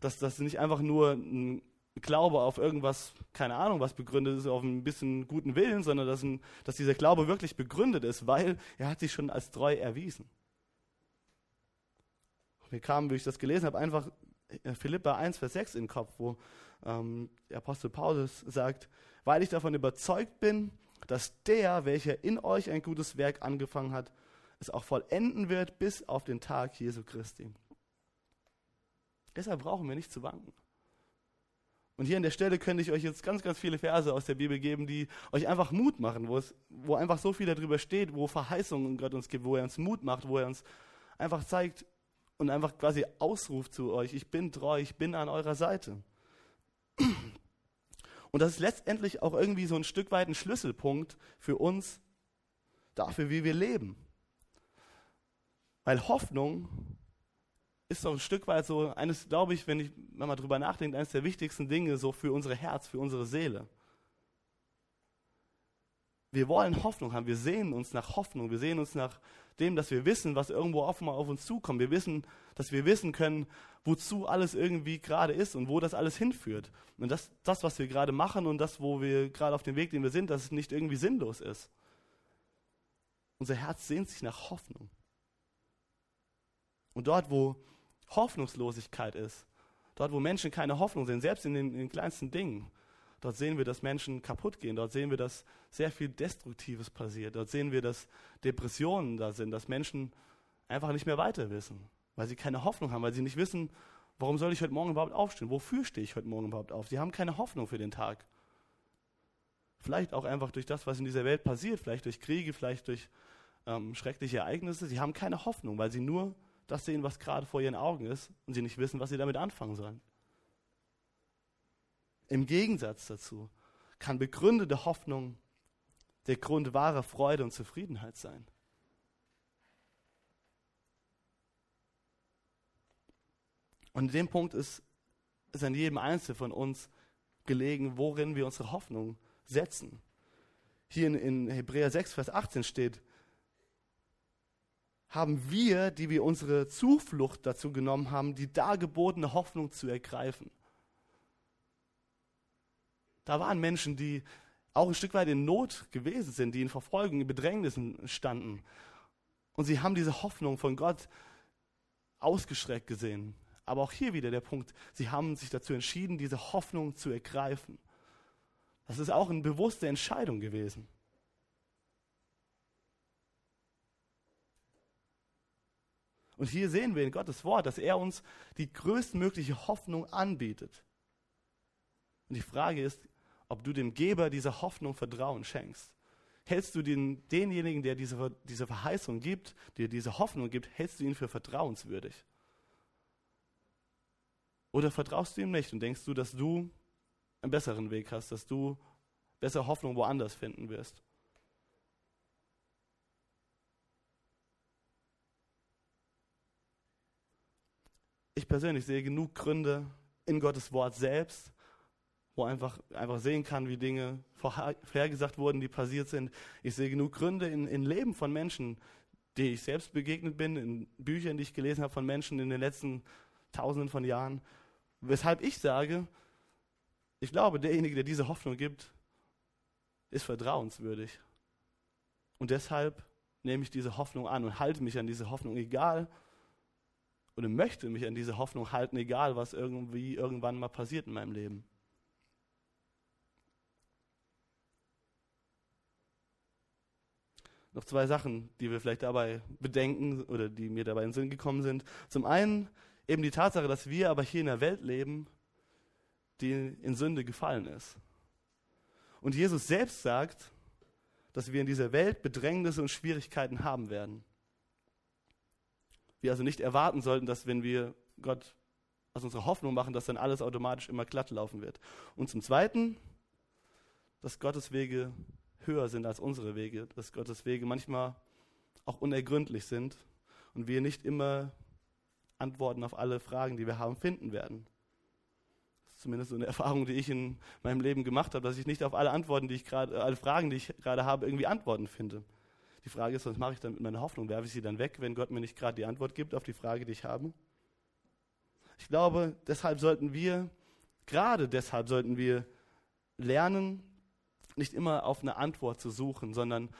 dass das nicht einfach nur ein Glaube auf irgendwas, keine Ahnung, was begründet ist, auf ein bisschen guten Willen, sondern dass, ein, dass dieser Glaube wirklich begründet ist, weil er hat sich schon als treu erwiesen. Mir kam, wie ich das gelesen habe, einfach äh, Philippa 1, Vers 6 in den Kopf, wo ähm, der Apostel Paulus sagt, weil ich davon überzeugt bin, dass der, welcher in euch ein gutes Werk angefangen hat, es auch vollenden wird bis auf den Tag Jesu Christi. Deshalb brauchen wir nicht zu wanken. Und hier an der Stelle könnte ich euch jetzt ganz, ganz viele Verse aus der Bibel geben, die euch einfach Mut machen, wo, es, wo einfach so viel darüber steht, wo Verheißungen Gott uns gibt, wo er uns Mut macht, wo er uns einfach zeigt und einfach quasi ausruft zu euch, ich bin treu, ich bin an eurer Seite. Und das ist letztendlich auch irgendwie so ein Stück weit ein Schlüsselpunkt für uns, dafür, wie wir leben. Weil Hoffnung ist so ein Stück weit so eines, glaube ich, wenn ich man drüber nachdenkt, eines der wichtigsten Dinge so für unser Herz, für unsere Seele. Wir wollen Hoffnung haben, wir sehen uns nach Hoffnung, wir sehen uns nach dem, dass wir wissen, was irgendwo offen mal auf uns zukommt. Wir wissen, dass wir wissen können, wozu alles irgendwie gerade ist und wo das alles hinführt. Und das, das, was wir gerade machen und das, wo wir gerade auf dem Weg, den wir sind, dass es nicht irgendwie sinnlos ist. Unser Herz sehnt sich nach Hoffnung. Und dort, wo Hoffnungslosigkeit ist, dort, wo Menschen keine Hoffnung sehen, selbst in den, in den kleinsten Dingen, dort sehen wir, dass Menschen kaputt gehen, dort sehen wir, dass sehr viel Destruktives passiert, dort sehen wir, dass Depressionen da sind, dass Menschen einfach nicht mehr weiter wissen, weil sie keine Hoffnung haben, weil sie nicht wissen, warum soll ich heute Morgen überhaupt aufstehen, wofür stehe ich heute Morgen überhaupt auf. Sie haben keine Hoffnung für den Tag. Vielleicht auch einfach durch das, was in dieser Welt passiert, vielleicht durch Kriege, vielleicht durch ähm, schreckliche Ereignisse. Sie haben keine Hoffnung, weil sie nur das sehen, was gerade vor ihren Augen ist und sie nicht wissen, was sie damit anfangen sollen. Im Gegensatz dazu kann begründete Hoffnung der Grund wahrer Freude und Zufriedenheit sein. Und in dem Punkt ist es an jedem Einzelnen von uns gelegen, worin wir unsere Hoffnung setzen. Hier in, in Hebräer 6, Vers 18 steht, haben wir, die wir unsere Zuflucht dazu genommen haben, die dargebotene Hoffnung zu ergreifen. Da waren Menschen, die auch ein Stück weit in Not gewesen sind, die in Verfolgung, in Bedrängnissen standen. Und sie haben diese Hoffnung von Gott ausgeschreckt gesehen. Aber auch hier wieder der Punkt, sie haben sich dazu entschieden, diese Hoffnung zu ergreifen. Das ist auch eine bewusste Entscheidung gewesen. Und hier sehen wir in Gottes Wort, dass er uns die größtmögliche Hoffnung anbietet. Und die Frage ist, ob du dem Geber dieser Hoffnung Vertrauen schenkst. Hältst du den, denjenigen, der diese, diese Verheißung gibt, der diese Hoffnung gibt, hältst du ihn für vertrauenswürdig? Oder vertraust du ihm nicht und denkst du, dass du einen besseren Weg hast, dass du bessere Hoffnung woanders finden wirst? Persönlich sehe genug Gründe in Gottes Wort selbst, wo einfach, einfach sehen kann, wie Dinge vorhergesagt wurden, die passiert sind. Ich sehe genug Gründe in, in Leben von Menschen, die ich selbst begegnet bin, in Büchern, die ich gelesen habe von Menschen in den letzten Tausenden von Jahren, weshalb ich sage, ich glaube, derjenige, der diese Hoffnung gibt, ist vertrauenswürdig. Und deshalb nehme ich diese Hoffnung an und halte mich an diese Hoffnung, egal, oder möchte mich an diese Hoffnung halten, egal was irgendwie irgendwann mal passiert in meinem Leben. Noch zwei Sachen, die wir vielleicht dabei bedenken oder die mir dabei in den Sinn gekommen sind. Zum einen eben die Tatsache, dass wir aber hier in einer Welt leben, die in Sünde gefallen ist. Und Jesus selbst sagt, dass wir in dieser Welt Bedrängnisse und Schwierigkeiten haben werden. Wir also nicht erwarten sollten, dass wenn wir Gott aus unserer Hoffnung machen, dass dann alles automatisch immer glatt laufen wird. Und zum Zweiten, dass Gottes Wege höher sind als unsere Wege, dass Gottes Wege manchmal auch unergründlich sind und wir nicht immer Antworten auf alle Fragen, die wir haben, finden werden. Das ist zumindest so eine Erfahrung, die ich in meinem Leben gemacht habe, dass ich nicht auf alle Antworten, die ich gerade, alle Fragen, die ich gerade habe, irgendwie Antworten finde. Die Frage ist, was mache ich dann mit meiner Hoffnung? Werfe ich sie dann weg, wenn Gott mir nicht gerade die Antwort gibt auf die Frage, die ich habe? Ich glaube, deshalb sollten wir, gerade deshalb sollten wir lernen, nicht immer auf eine Antwort zu suchen, sondern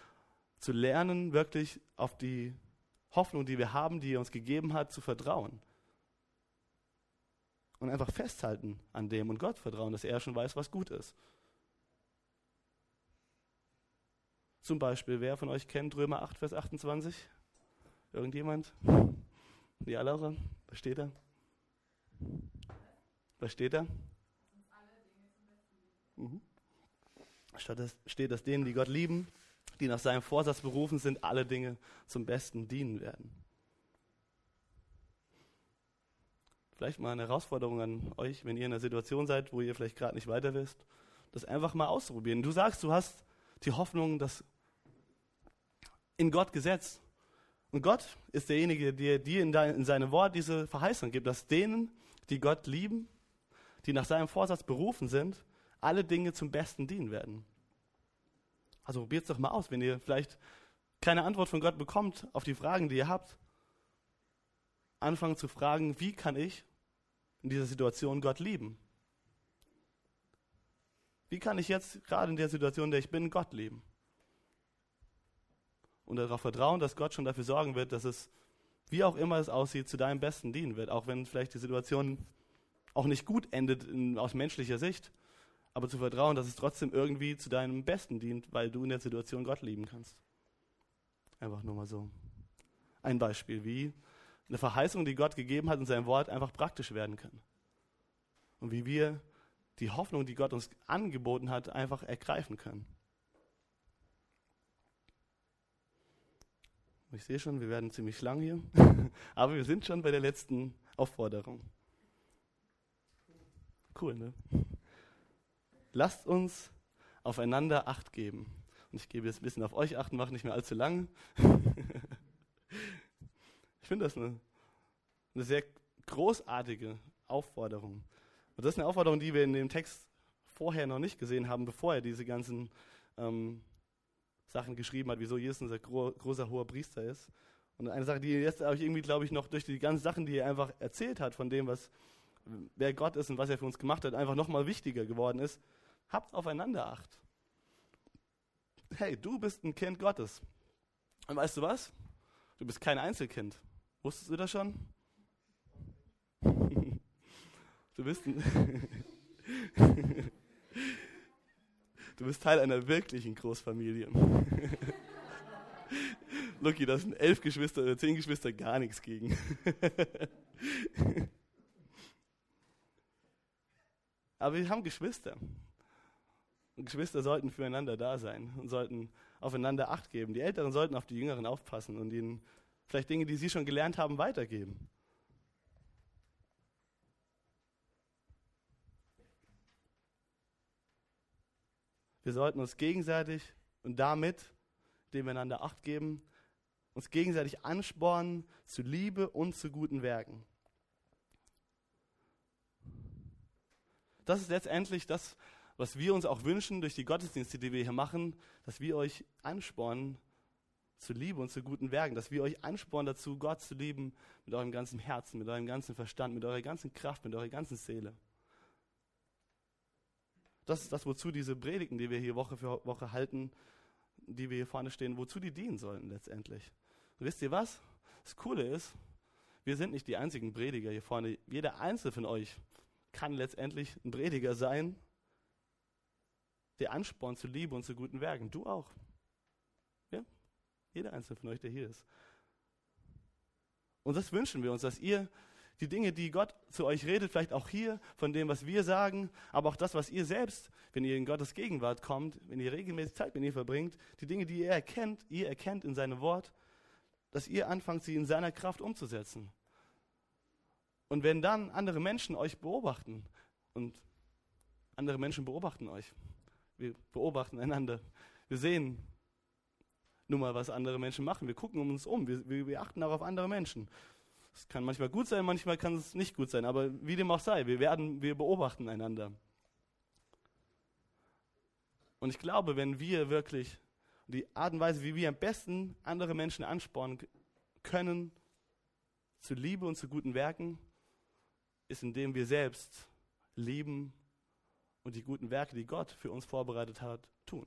zu lernen, wirklich auf die Hoffnung, die wir haben, die er uns gegeben hat, zu vertrauen. Und einfach festhalten an dem und Gott vertrauen, dass er schon weiß, was gut ist. Zum Beispiel, wer von euch kennt Römer 8, Vers 28? Irgendjemand? Ja, Laura, was steht da? Was steht da? Mhm steht, dass denen, die Gott lieben, die nach seinem Vorsatz berufen sind, alle Dinge zum Besten dienen werden. Vielleicht mal eine Herausforderung an euch, wenn ihr in einer Situation seid, wo ihr vielleicht gerade nicht weiter wisst, das einfach mal auszuprobieren. Du sagst, du hast die Hoffnung, dass in Gott gesetzt. Und Gott ist derjenige, der dir in, in seinem Wort diese Verheißung gibt, dass denen, die Gott lieben, die nach seinem Vorsatz berufen sind, alle Dinge zum Besten dienen werden. Also probiert es doch mal aus, wenn ihr vielleicht keine Antwort von Gott bekommt auf die Fragen, die ihr habt. Anfangen zu fragen, wie kann ich in dieser Situation Gott lieben? Wie kann ich jetzt gerade in der Situation, in der ich bin, Gott lieben? Und darauf vertrauen, dass Gott schon dafür sorgen wird, dass es, wie auch immer es aussieht, zu deinem Besten dienen wird. Auch wenn vielleicht die Situation auch nicht gut endet in, aus menschlicher Sicht aber zu vertrauen, dass es trotzdem irgendwie zu deinem Besten dient, weil du in der Situation Gott lieben kannst. Einfach nur mal so. Ein Beispiel, wie eine Verheißung, die Gott gegeben hat in seinem Wort, einfach praktisch werden kann. Und wie wir die Hoffnung, die Gott uns angeboten hat, einfach ergreifen können. Ich sehe schon, wir werden ziemlich lang hier, aber wir sind schon bei der letzten Aufforderung. Cool, ne? lasst uns aufeinander Acht geben. Und ich gebe jetzt ein bisschen auf euch Acht, mache nicht mehr allzu lang. ich finde das eine, eine sehr großartige Aufforderung. Und das ist eine Aufforderung, die wir in dem Text vorher noch nicht gesehen haben, bevor er diese ganzen ähm, Sachen geschrieben hat, wieso Jesus unser gro großer hoher Priester ist. Und eine Sache, die jetzt auch irgendwie, glaube ich, noch durch die ganzen Sachen, die er einfach erzählt hat, von dem, was, wer Gott ist und was er für uns gemacht hat, einfach nochmal wichtiger geworden ist. Habt aufeinander Acht. Hey, du bist ein Kind Gottes. Und weißt du was? Du bist kein Einzelkind. Wusstest du das schon? Du bist ein Du bist Teil einer wirklichen Großfamilie. Lucky, das sind elf Geschwister oder zehn Geschwister gar nichts gegen. Aber wir haben Geschwister. Und Geschwister sollten füreinander da sein und sollten aufeinander Acht geben. Die Älteren sollten auf die Jüngeren aufpassen und ihnen vielleicht Dinge, die sie schon gelernt haben, weitergeben. Wir sollten uns gegenseitig und damit, wir einander Acht geben, uns gegenseitig anspornen zu Liebe und zu guten Werken. Das ist letztendlich das, was wir uns auch wünschen durch die Gottesdienste, die wir hier machen, dass wir euch anspornen zu Liebe und zu guten Werken, dass wir euch anspornen dazu, Gott zu lieben mit eurem ganzen Herzen, mit eurem ganzen Verstand, mit eurer ganzen Kraft, mit eurer ganzen Seele. Das ist das, wozu diese Predigten, die wir hier Woche für Woche halten, die wir hier vorne stehen, wozu die dienen sollten letztendlich. Und wisst ihr was? Das Coole ist, wir sind nicht die einzigen Prediger hier vorne. Jeder einzelne von euch kann letztendlich ein Prediger sein der Ansporn zu Liebe und zu guten Werken. Du auch. Ja? Jeder einzelne von euch, der hier ist. Und das wünschen wir uns, dass ihr die Dinge, die Gott zu euch redet, vielleicht auch hier von dem, was wir sagen, aber auch das, was ihr selbst, wenn ihr in Gottes Gegenwart kommt, wenn ihr regelmäßig Zeit mit ihm verbringt, die Dinge, die ihr erkennt, ihr erkennt in seinem Wort, dass ihr anfangt, sie in seiner Kraft umzusetzen. Und wenn dann andere Menschen euch beobachten und andere Menschen beobachten euch, wir beobachten einander. Wir sehen nun mal, was andere Menschen machen. Wir gucken um uns um. Wir, wir, wir achten auch auf andere Menschen. Es kann manchmal gut sein, manchmal kann es nicht gut sein. Aber wie dem auch sei, wir, werden, wir beobachten einander. Und ich glaube, wenn wir wirklich die Art und Weise, wie wir am besten andere Menschen anspornen können zu Liebe und zu guten Werken, ist, indem wir selbst lieben und die guten Werke, die Gott für uns vorbereitet hat, tun.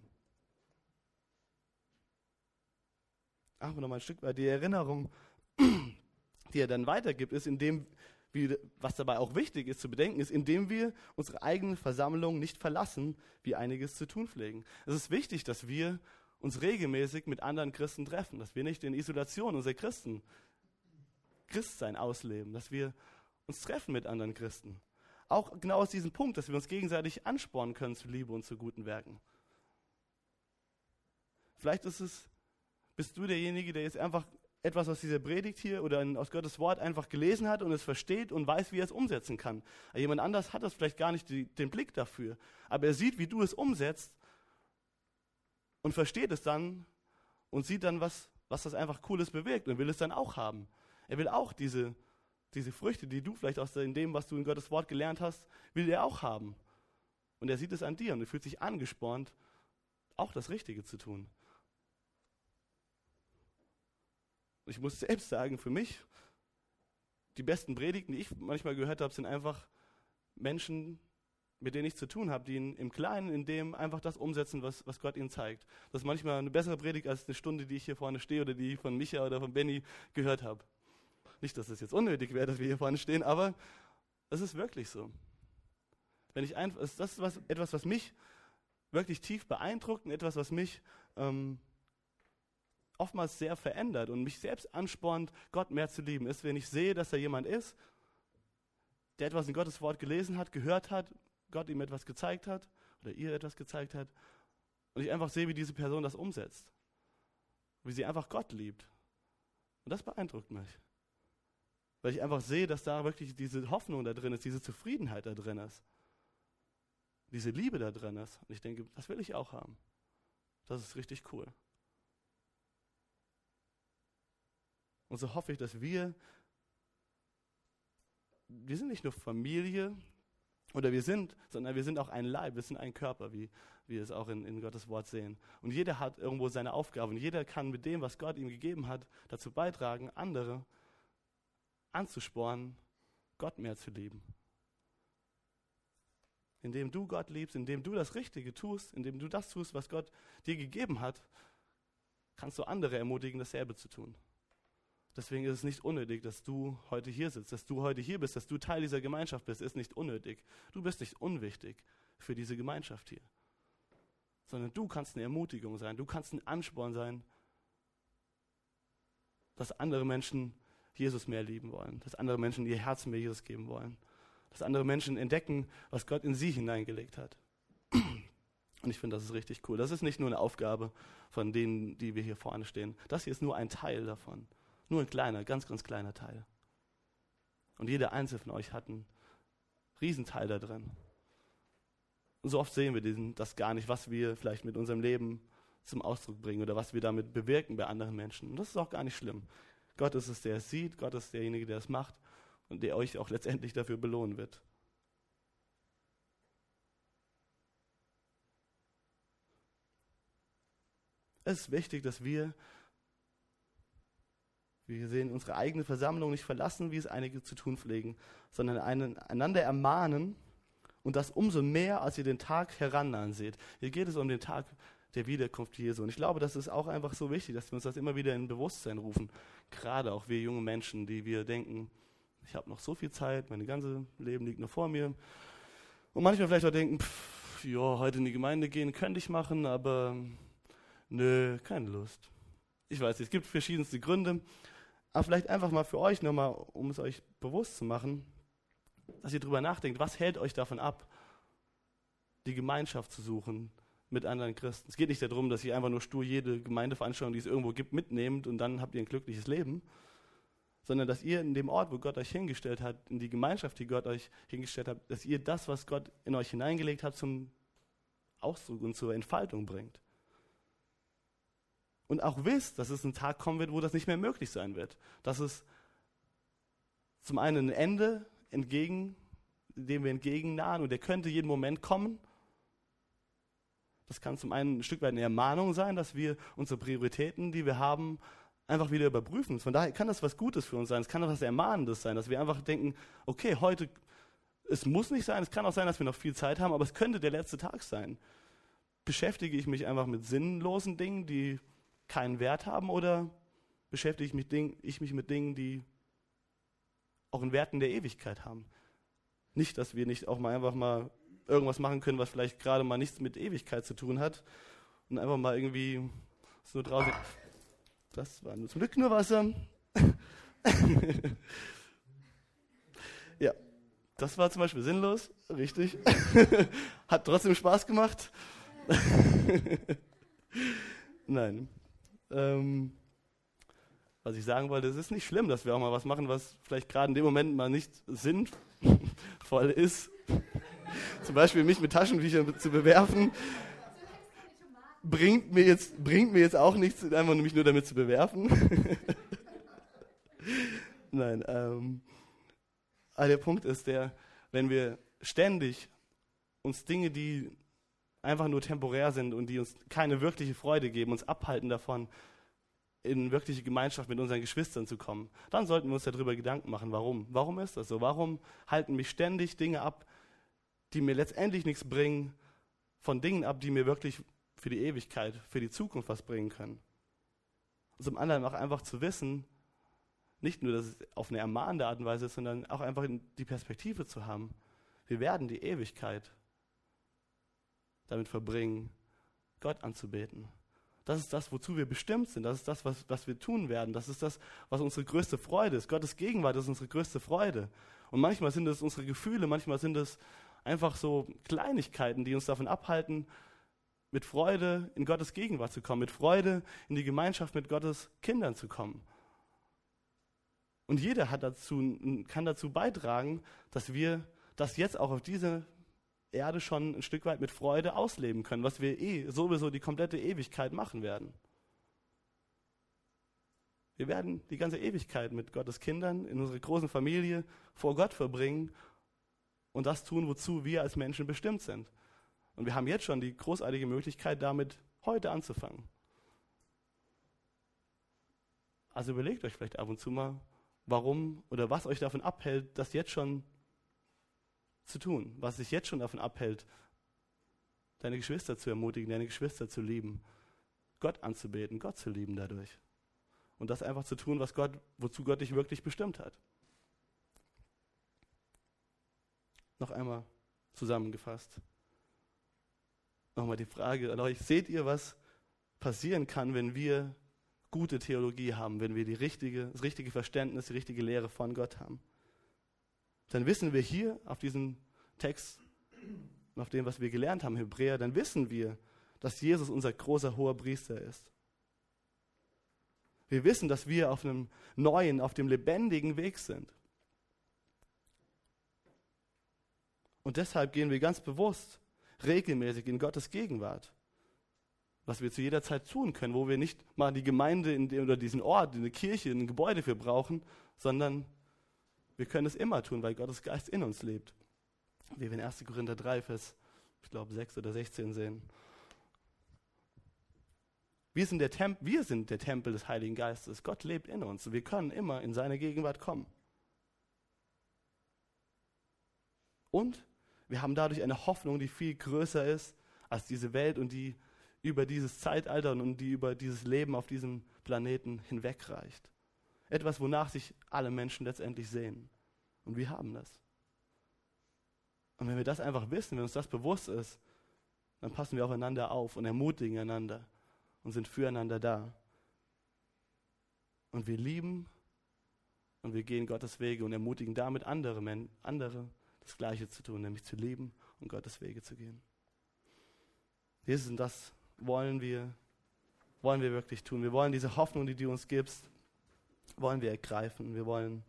Ach, noch mal ein Stück weit die Erinnerung, die er dann weitergibt, ist, indem wie, was dabei auch wichtig ist zu bedenken, ist, indem wir unsere eigene Versammlung nicht verlassen, wie einiges zu tun pflegen. Es ist wichtig, dass wir uns regelmäßig mit anderen Christen treffen, dass wir nicht in Isolation unser Christen, Christsein ausleben, dass wir uns treffen mit anderen Christen. Auch genau aus diesem Punkt, dass wir uns gegenseitig anspornen können zu Liebe und zu guten Werken. Vielleicht ist es, bist du derjenige, der jetzt einfach etwas aus dieser Predigt hier oder aus Gottes Wort einfach gelesen hat und es versteht und weiß, wie er es umsetzen kann. Jemand anders hat das vielleicht gar nicht die, den Blick dafür. Aber er sieht, wie du es umsetzt und versteht es dann und sieht dann, was, was das einfach Cooles bewirkt und will es dann auch haben. Er will auch diese diese Früchte, die du vielleicht aus dem, was du in Gottes Wort gelernt hast, will er auch haben. Und er sieht es an dir und er fühlt sich angespornt, auch das Richtige zu tun. Und ich muss selbst sagen, für mich, die besten Predigten, die ich manchmal gehört habe, sind einfach Menschen, mit denen ich zu tun habe, die in, im Kleinen, in dem einfach das umsetzen, was, was Gott ihnen zeigt. Das ist manchmal eine bessere Predigt als eine Stunde, die ich hier vorne stehe oder die ich von Micha oder von Benny gehört habe. Nicht, dass es jetzt unnötig wäre, dass wir hier vorne stehen, aber es ist wirklich so. Wenn ich einfach, das ist was, etwas, was mich wirklich tief beeindruckt und etwas, was mich ähm, oftmals sehr verändert und mich selbst anspornt, Gott mehr zu lieben, ist, wenn ich sehe, dass da jemand ist, der etwas in Gottes Wort gelesen hat, gehört hat, Gott ihm etwas gezeigt hat oder ihr etwas gezeigt hat und ich einfach sehe, wie diese Person das umsetzt, wie sie einfach Gott liebt. Und das beeindruckt mich. Weil ich einfach sehe, dass da wirklich diese Hoffnung da drin ist, diese Zufriedenheit da drin ist. Diese Liebe da drin ist. Und ich denke, das will ich auch haben. Das ist richtig cool. Und so hoffe ich, dass wir, wir sind nicht nur Familie, oder wir sind, sondern wir sind auch ein Leib, wir sind ein Körper, wie wir es auch in, in Gottes Wort sehen. Und jeder hat irgendwo seine Aufgabe und jeder kann mit dem, was Gott ihm gegeben hat, dazu beitragen, andere anzuspornen, Gott mehr zu lieben. Indem du Gott liebst, indem du das Richtige tust, indem du das tust, was Gott dir gegeben hat, kannst du andere ermutigen, dasselbe zu tun. Deswegen ist es nicht unnötig, dass du heute hier sitzt, dass du heute hier bist, dass du Teil dieser Gemeinschaft bist, ist nicht unnötig. Du bist nicht unwichtig für diese Gemeinschaft hier. Sondern du kannst eine Ermutigung sein, du kannst ein Ansporn sein, dass andere Menschen Jesus mehr lieben wollen, dass andere Menschen ihr Herz mehr Jesus geben wollen, dass andere Menschen entdecken, was Gott in sie hineingelegt hat. Und ich finde, das ist richtig cool. Das ist nicht nur eine Aufgabe von denen, die wir hier vorne stehen. Das hier ist nur ein Teil davon. Nur ein kleiner, ganz, ganz kleiner Teil. Und jeder Einzelne von euch hat einen Riesenteil da drin. Und so oft sehen wir diesen, das gar nicht, was wir vielleicht mit unserem Leben zum Ausdruck bringen oder was wir damit bewirken bei anderen Menschen. Und das ist auch gar nicht schlimm. Gott ist es, der es sieht, Gott ist derjenige, der es macht und der euch auch letztendlich dafür belohnen wird. Es ist wichtig, dass wir, wir sehen, unsere eigene Versammlung nicht verlassen, wie es einige zu tun pflegen, sondern einen, einander ermahnen und das umso mehr, als ihr den Tag herannahen seht. Hier geht es um den Tag der Wiederkunft Jesu. Und ich glaube, das ist auch einfach so wichtig, dass wir uns das immer wieder in Bewusstsein rufen. Gerade auch wir junge Menschen, die wir denken, ich habe noch so viel Zeit, mein ganzes Leben liegt noch vor mir. Und manchmal vielleicht auch denken, pff, ja, heute in die Gemeinde gehen könnte ich machen, aber Nö, keine Lust. Ich weiß, es gibt verschiedenste Gründe, aber vielleicht einfach mal für euch nochmal, um es euch bewusst zu machen, dass ihr drüber nachdenkt, was hält euch davon ab, die Gemeinschaft zu suchen mit anderen Christen. Es geht nicht darum, dass ihr einfach nur stur jede Gemeindeveranstaltung, die es irgendwo gibt, mitnehmt und dann habt ihr ein glückliches Leben, sondern dass ihr in dem Ort, wo Gott euch hingestellt hat, in die Gemeinschaft, die Gott euch hingestellt hat, dass ihr das, was Gott in euch hineingelegt hat, zum Ausdruck und zur Entfaltung bringt und auch wisst, dass es ein Tag kommen wird, wo das nicht mehr möglich sein wird. Dass es zum einen ein Ende entgegen, dem wir entgegennahen und der könnte jeden Moment kommen. Das kann zum einen ein Stück weit eine Ermahnung sein, dass wir unsere Prioritäten, die wir haben, einfach wieder überprüfen. Von daher kann das was Gutes für uns sein. Es kann was Ermahnendes sein, dass wir einfach denken, okay, heute, es muss nicht sein, es kann auch sein, dass wir noch viel Zeit haben, aber es könnte der letzte Tag sein. Beschäftige ich mich einfach mit sinnlosen Dingen, die keinen Wert haben oder beschäftige ich mich, Ding, ich mich mit Dingen, die auch einen Wert in der Ewigkeit haben? Nicht, dass wir nicht auch mal einfach mal irgendwas machen können, was vielleicht gerade mal nichts mit Ewigkeit zu tun hat und einfach mal irgendwie so draußen. Das war nur zum Glück nur Wasser. ja, das war zum Beispiel sinnlos, richtig. Hat trotzdem Spaß gemacht. Nein. Ähm, was ich sagen wollte, es ist nicht schlimm, dass wir auch mal was machen, was vielleicht gerade in dem Moment mal nicht sinnvoll ist. Zum Beispiel mich mit Taschentüchern zu bewerfen, bringt mir jetzt, bringt mir jetzt auch nichts, einfach mich nur damit zu bewerfen. Nein, ähm, aber der Punkt ist der, wenn wir ständig uns Dinge, die einfach nur temporär sind und die uns keine wirkliche Freude geben, uns abhalten davon, in wirkliche Gemeinschaft mit unseren Geschwistern zu kommen, dann sollten wir uns darüber Gedanken machen, warum. Warum ist das so? Warum halten mich ständig Dinge ab, die mir letztendlich nichts bringen, von Dingen ab, die mir wirklich für die Ewigkeit, für die Zukunft was bringen können? Und zum anderen auch einfach zu wissen, nicht nur, dass es auf eine ermahnende Art und Weise ist, sondern auch einfach die Perspektive zu haben. Wir werden die Ewigkeit damit verbringen, Gott anzubeten. Das ist das, wozu wir bestimmt sind. Das ist das, was, was wir tun werden. Das ist das, was unsere größte Freude ist. Gottes Gegenwart ist unsere größte Freude. Und manchmal sind es unsere Gefühle, manchmal sind es einfach so Kleinigkeiten, die uns davon abhalten, mit Freude in Gottes Gegenwart zu kommen, mit Freude in die Gemeinschaft mit Gottes Kindern zu kommen. Und jeder dazu, kann dazu beitragen, dass wir das jetzt auch auf diese Erde schon ein Stück weit mit Freude ausleben können, was wir eh sowieso die komplette Ewigkeit machen werden. Wir werden die ganze Ewigkeit mit Gottes Kindern in unserer großen Familie vor Gott verbringen und das tun, wozu wir als Menschen bestimmt sind. Und wir haben jetzt schon die großartige Möglichkeit, damit heute anzufangen. Also überlegt euch vielleicht ab und zu mal, warum oder was euch davon abhält, das jetzt schon zu tun, was sich jetzt schon davon abhält, deine Geschwister zu ermutigen, deine Geschwister zu lieben, Gott anzubeten, Gott zu lieben dadurch. Und das einfach zu tun, was Gott, wozu Gott dich wirklich bestimmt hat. Noch einmal zusammengefasst. Nochmal die Frage an euch, seht ihr, was passieren kann, wenn wir gute Theologie haben, wenn wir die richtige, das richtige Verständnis, die richtige Lehre von Gott haben? Dann wissen wir hier auf diesem Text, auf dem, was wir gelernt haben, Hebräer, dann wissen wir, dass Jesus unser großer hoher Priester ist. Wir wissen, dass wir auf einem neuen, auf dem lebendigen Weg sind. Und deshalb gehen wir ganz bewusst regelmäßig in Gottes Gegenwart. Was wir zu jeder Zeit tun können, wo wir nicht mal die Gemeinde in, oder diesen Ort, eine Kirche, ein Gebäude für brauchen, sondern wir können es immer tun, weil Gottes Geist in uns lebt. Wie wir in 1. Korinther 3, Vers, ich glaube, 6 oder 16 sehen. Wir sind, der wir sind der Tempel des Heiligen Geistes. Gott lebt in uns. Wir können immer in seine Gegenwart kommen. Und wir haben dadurch eine Hoffnung, die viel größer ist als diese Welt und die über dieses Zeitalter und die über dieses Leben auf diesem Planeten hinwegreicht. Etwas, wonach sich alle Menschen letztendlich sehen. Und wir haben das. Und wenn wir das einfach wissen, wenn uns das bewusst ist, dann passen wir aufeinander auf und ermutigen einander und sind füreinander da. Und wir lieben und wir gehen Gottes Wege und ermutigen damit andere, Men andere das Gleiche zu tun, nämlich zu lieben und Gottes Wege zu gehen. Jesus, und das wollen wir, wollen wir wirklich tun. Wir wollen diese Hoffnung, die du uns gibst, wollen wir ergreifen. Wir wollen,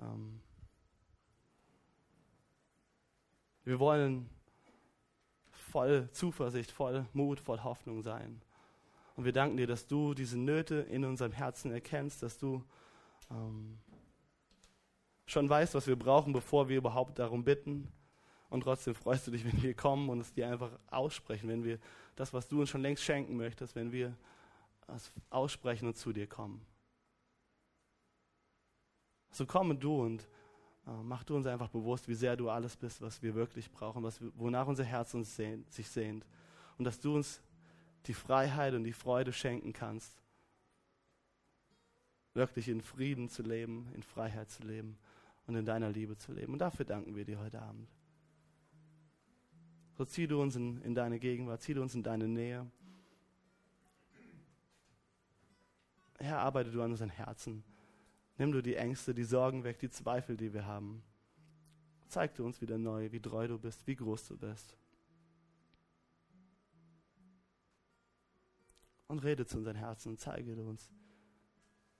ähm, wir wollen voll Zuversicht, voll Mut, voll Hoffnung sein. Und wir danken dir, dass du diese Nöte in unserem Herzen erkennst, dass du ähm, schon weißt, was wir brauchen, bevor wir überhaupt darum bitten. Und trotzdem freust du dich, wenn wir kommen und es dir einfach aussprechen, wenn wir das, was du uns schon längst schenken möchtest, wenn wir es aussprechen und zu dir kommen. So komm du und äh, mach du uns einfach bewusst, wie sehr du alles bist, was wir wirklich brauchen, was wonach unser Herz uns sehnt, sich sehnt. Und dass du uns die Freiheit und die Freude schenken kannst, wirklich in Frieden zu leben, in Freiheit zu leben und in deiner Liebe zu leben. Und dafür danken wir dir heute Abend. So zieh du uns in, in deine Gegenwart, zieh du uns in deine Nähe. Herr, arbeite du an unseren Herzen. Nimm du die Ängste, die Sorgen weg, die Zweifel, die wir haben. Zeig du uns wieder neu, wie treu du bist, wie groß du bist. Und rede zu unseren Herzen und zeige du uns,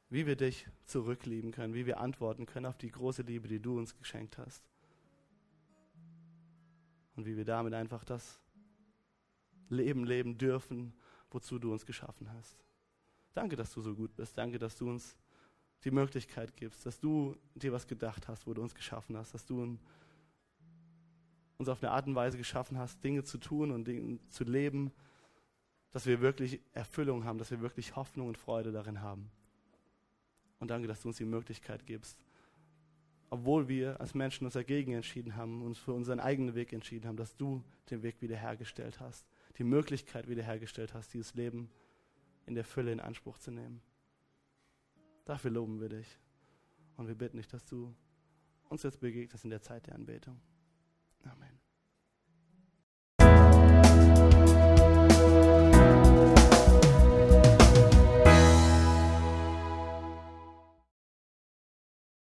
wie wir dich zurücklieben können, wie wir antworten können auf die große Liebe, die du uns geschenkt hast. Und wie wir damit einfach das Leben leben dürfen, wozu du uns geschaffen hast. Danke, dass du so gut bist. Danke, dass du uns die Möglichkeit gibst, dass du dir was gedacht hast, wo du uns geschaffen hast, dass du uns auf eine Art und Weise geschaffen hast, Dinge zu tun und Dinge zu leben, dass wir wirklich Erfüllung haben, dass wir wirklich Hoffnung und Freude darin haben. Und danke, dass du uns die Möglichkeit gibst, obwohl wir als Menschen uns dagegen entschieden haben, uns für unseren eigenen Weg entschieden haben, dass du den Weg wiederhergestellt hast, die Möglichkeit wiederhergestellt hast, dieses Leben in der Fülle in Anspruch zu nehmen. Dafür loben wir dich. Und wir bitten dich, dass du uns jetzt begegnest in der Zeit der Anbetung. Amen.